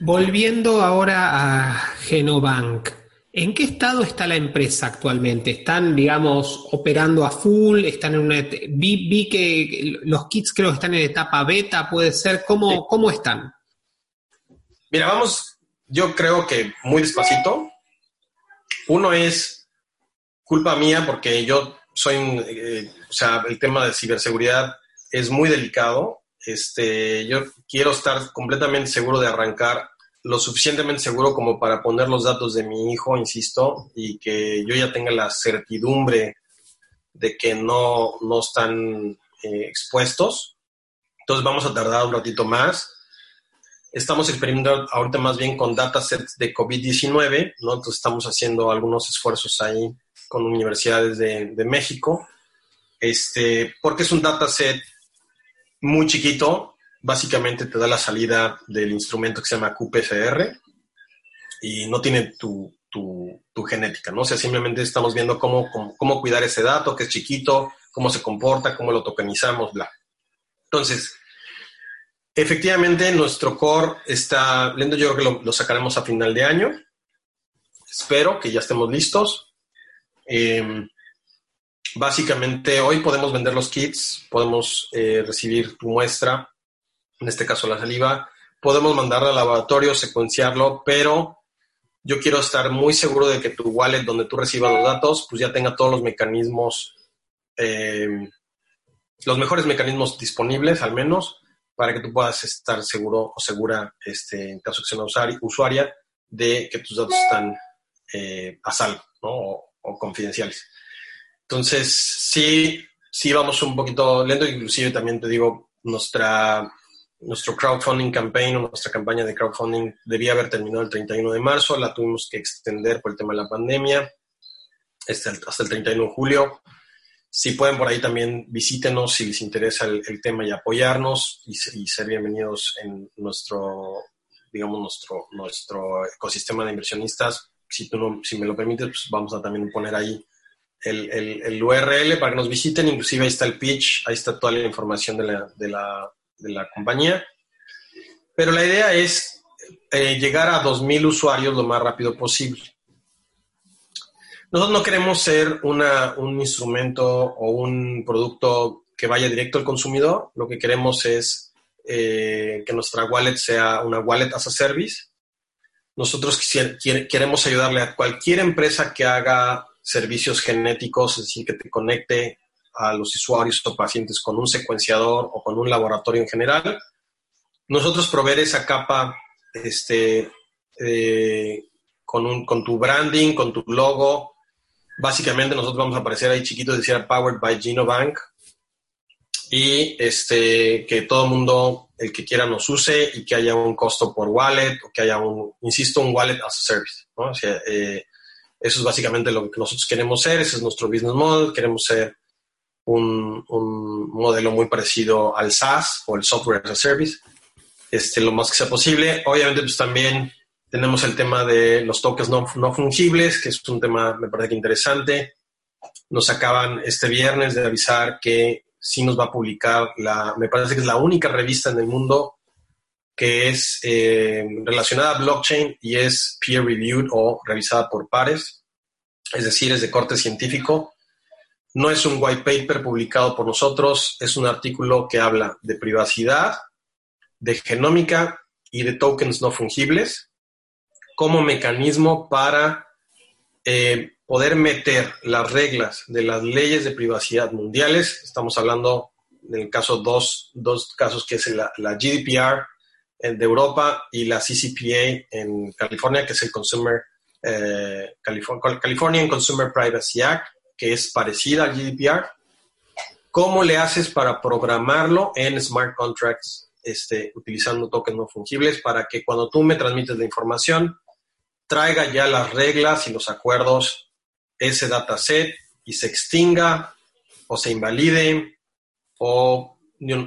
[SPEAKER 1] Volviendo ahora a Genobank, ¿En qué estado está la empresa actualmente? ¿Están, digamos, operando a full? ¿Están en una vi, que los kits creo que están en etapa beta, puede ser. ¿Cómo, ¿Cómo están?
[SPEAKER 2] Mira, vamos, yo creo que muy despacito. Uno es culpa mía porque yo soy, eh, o sea, el tema de ciberseguridad es muy delicado. Este, yo quiero estar completamente seguro de arrancar lo suficientemente seguro como para poner los datos de mi hijo, insisto, y que yo ya tenga la certidumbre de que no, no están eh, expuestos. Entonces vamos a tardar un ratito más. Estamos experimentando ahorita más bien con datasets de COVID-19, ¿no? Entonces estamos haciendo algunos esfuerzos ahí con universidades de, México, este, porque es un dataset muy chiquito, básicamente te da la salida del instrumento que se llama QPCR y no tiene tu, genética, ¿no? O sea, simplemente estamos viendo cómo, cómo, cuidar ese dato, que es chiquito, cómo se comporta, cómo lo tokenizamos, bla. Entonces, efectivamente, nuestro core está lento, yo creo que lo, sacaremos a final de año. Espero que ya estemos listos. Em, básicamente, hoy podemos vender los kits, podemos eh, recibir tu muestra en este caso la saliva, podemos mandarla al laboratorio, secuenciarlo, pero yo quiero estar muy seguro de que tu wallet donde tú recibas los datos, pues ya tenga todos los mecanismos, eh, los mejores mecanismos disponibles al menos, para que tú puedas estar seguro o segura, este, en caso de que sea una usuaria, de que tus datos están eh, a salvo o, o, confidenciales. Entonces, sí, sí vamos un poquito lento, inclusive también te digo, nuestra nuestro crowdfunding campaign o nuestra campaña de crowdfunding debía haber terminado el 31 de marzo, la tuvimos que extender por el tema de la pandemia hasta el, hasta el 31 de julio. Si pueden por ahí también visítenos si les interesa el, tema y apoyarnos y, ser bienvenidos en nuestro, digamos, nuestro, nuestro ecosistema de inversionistas. Si, tú no, si me lo permites, pues vamos a también poner ahí el, el, URL para que nos visiten. Inclusive ahí está el pitch, ahí está toda la información de la, de la de la compañía. Pero la idea es eh, llegar a 2.000 usuarios lo más rápido posible. Nosotros no queremos ser una, un instrumento o un producto que vaya directo al consumidor. Lo que queremos es eh, que nuestra wallet sea una wallet as a service. Nosotros queremos ayudarle a cualquier empresa que haga servicios genéticos, es decir, que te conecte a los usuarios o pacientes con un secuenciador o con un laboratorio en general. Nosotros proveer esa capa este, eh, con, un, con tu branding, con tu logo. Básicamente nosotros vamos a aparecer ahí chiquitos, decía Powered by Genobank. Y este, que todo el mundo, el que quiera, nos use y que haya un costo por wallet o que haya un, insisto, un wallet as a service. ¿no? Eh, eso es básicamente lo que nosotros queremos ser, ese es nuestro business model, queremos ser un, modelo muy parecido al SaaS o el Software as a Service, este, lo más que sea posible. Obviamente, pues también tenemos el tema de los tokens no, fungibles, que es un tema, me parece que interesante. Nos acaban este viernes de avisar que sí nos va a publicar la, me parece que es la única revista en el mundo que es eh, relacionada a blockchain y es peer reviewed o revisada por pares, es decir, es de corte científico no es un white paper publicado por nosotros, es un artículo que habla de privacidad, de genómica y de tokens no fungibles como mecanismo para eh, poder meter las reglas de las leyes de privacidad mundiales. Estamos hablando del caso dos, dos casos que es la, GDPR de Europa y la CCPA en California, que es el Consumer eh, California Consumer Privacy Act que es parecida al GDPR, ¿cómo le haces para programarlo en smart contracts este, utilizando tokens no fungibles para que cuando tú me transmites la información, traiga ya las reglas y los acuerdos, ese dataset y se extinga o se invalide o,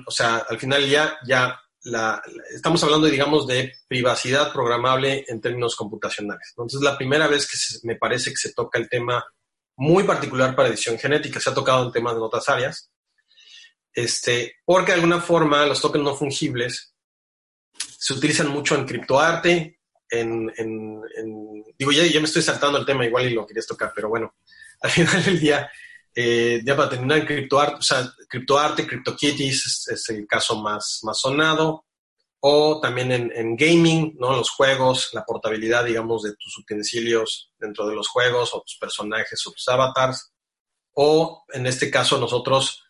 [SPEAKER 2] o sea, al final ya, ya la, estamos hablando, digamos, de privacidad programable en términos computacionales. Entonces, la primera vez que me parece que se toca el tema muy particular para edición genética, se ha tocado en temas de otras áreas, este, porque de alguna forma los tokens no fungibles se utilizan mucho en criptoarte, en, en, digo, ya, ya, me estoy saltando el tema, igual y lo querías tocar, pero bueno, <laughs> al final del día, eh, ya para terminar criptoarte, o sea, criptoarte, CryptoKitties es, es, el caso más, más sonado, o también en, en, gaming, ¿no? Los juegos, la portabilidad, digamos, de tus utensilios dentro de los juegos, o tus personajes, o tus avatars, o en este caso nosotros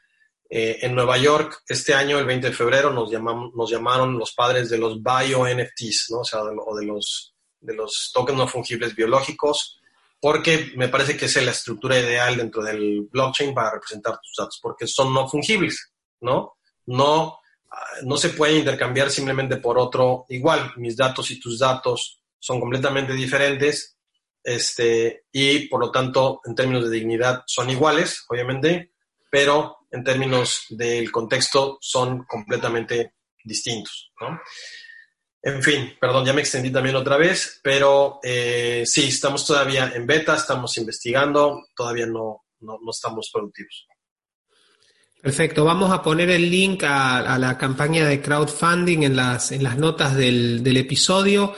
[SPEAKER 2] eh, en Nueva York, este año, el 20 de febrero, nos, llamamos, nos llamaron los padres de los bio NFTs, ¿no? O sea, de, o de los, de los tokens no fungibles biológicos, porque me parece que es la estructura ideal dentro del blockchain para representar tus datos, porque son no fungibles, ¿no? No, no se pueden intercambiar simplemente por otro igual. Mis datos y tus datos son completamente diferentes, este, y por lo tanto, en términos de dignidad, son iguales, obviamente, pero en términos del contexto son completamente distintos. ¿no? En fin, perdón, ya me extendí también otra vez, pero eh, sí, estamos todavía en beta, estamos investigando, todavía no, no, no estamos productivos.
[SPEAKER 1] Perfecto, vamos a poner el link a, la campaña de crowdfunding en las, en las notas del, del episodio.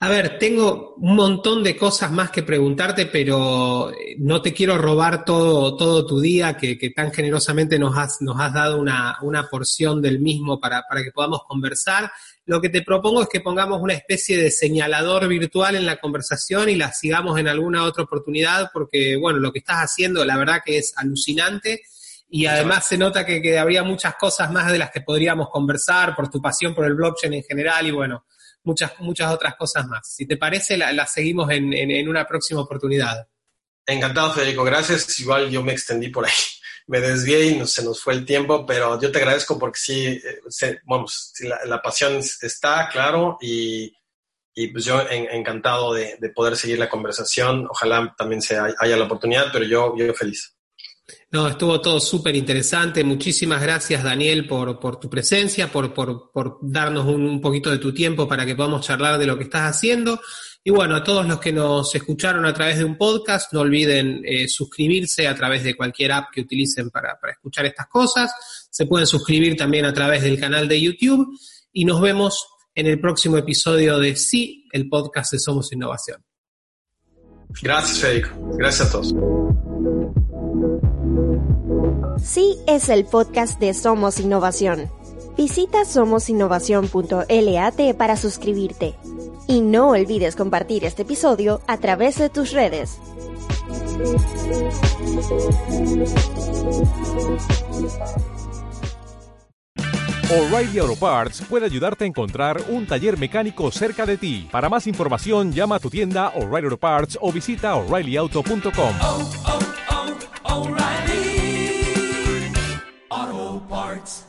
[SPEAKER 1] A ver, tengo un montón de cosas más que preguntarte, pero eh, no te quiero robar todo, todo tu día, que, que tan generosamente nos has, nos has dado una, una porción del mismo para, para que podamos conversar. Lo que te propongo es que pongamos una especie de señalador virtual en la conversación y la sigamos en alguna otra oportunidad, porque, bueno, lo que estás haciendo, la verdad que es alucinante y además se nota que, que habría muchas cosas más de las que podríamos conversar por tu pasión por el blockchain en general y bueno, muchas, muchas otras cosas más. Si te parece, la, la seguimos en, en, en, una próxima oportunidad.
[SPEAKER 2] Encantado, Federico. Gracias. Igual yo me extendí por ahí. <laughs> Me desvié y no, se nos fue el tiempo, pero yo te agradezco porque sí, eh, se, vamos, la, la, pasión está, claro, y, y pues yo en, encantado de, de, poder seguir la conversación. Ojalá también se haya la oportunidad, pero yo, yo feliz.
[SPEAKER 1] No, estuvo todo súper interesante. Muchísimas gracias, Daniel, por, por tu presencia, por, por, por darnos un, poquito de tu tiempo para que podamos charlar de lo que estás haciendo. Y bueno, a todos los que nos escucharon a través de un podcast, no olviden eh, suscribirse a través de cualquier app que utilicen para, para escuchar estas cosas. Se pueden suscribir también a través del canal de YouTube. Y nos vemos en el próximo episodio de Sí, el podcast de Somos Innovación.
[SPEAKER 2] Gracias, Federico. Gracias a todos.
[SPEAKER 3] Sí es el podcast de Somos Innovación. Visita somosinnovación.lat para suscribirte. Y no olvides compartir este episodio a través de tus redes.
[SPEAKER 4] O'Reilly Auto Parts puede ayudarte a encontrar un taller mecánico cerca de ti. Para más información, llama a tu tienda O'Reilly Auto Parts o visita oreillyauto.com.
[SPEAKER 5] Oh, oh, oh, O'Reilly Auto Parts.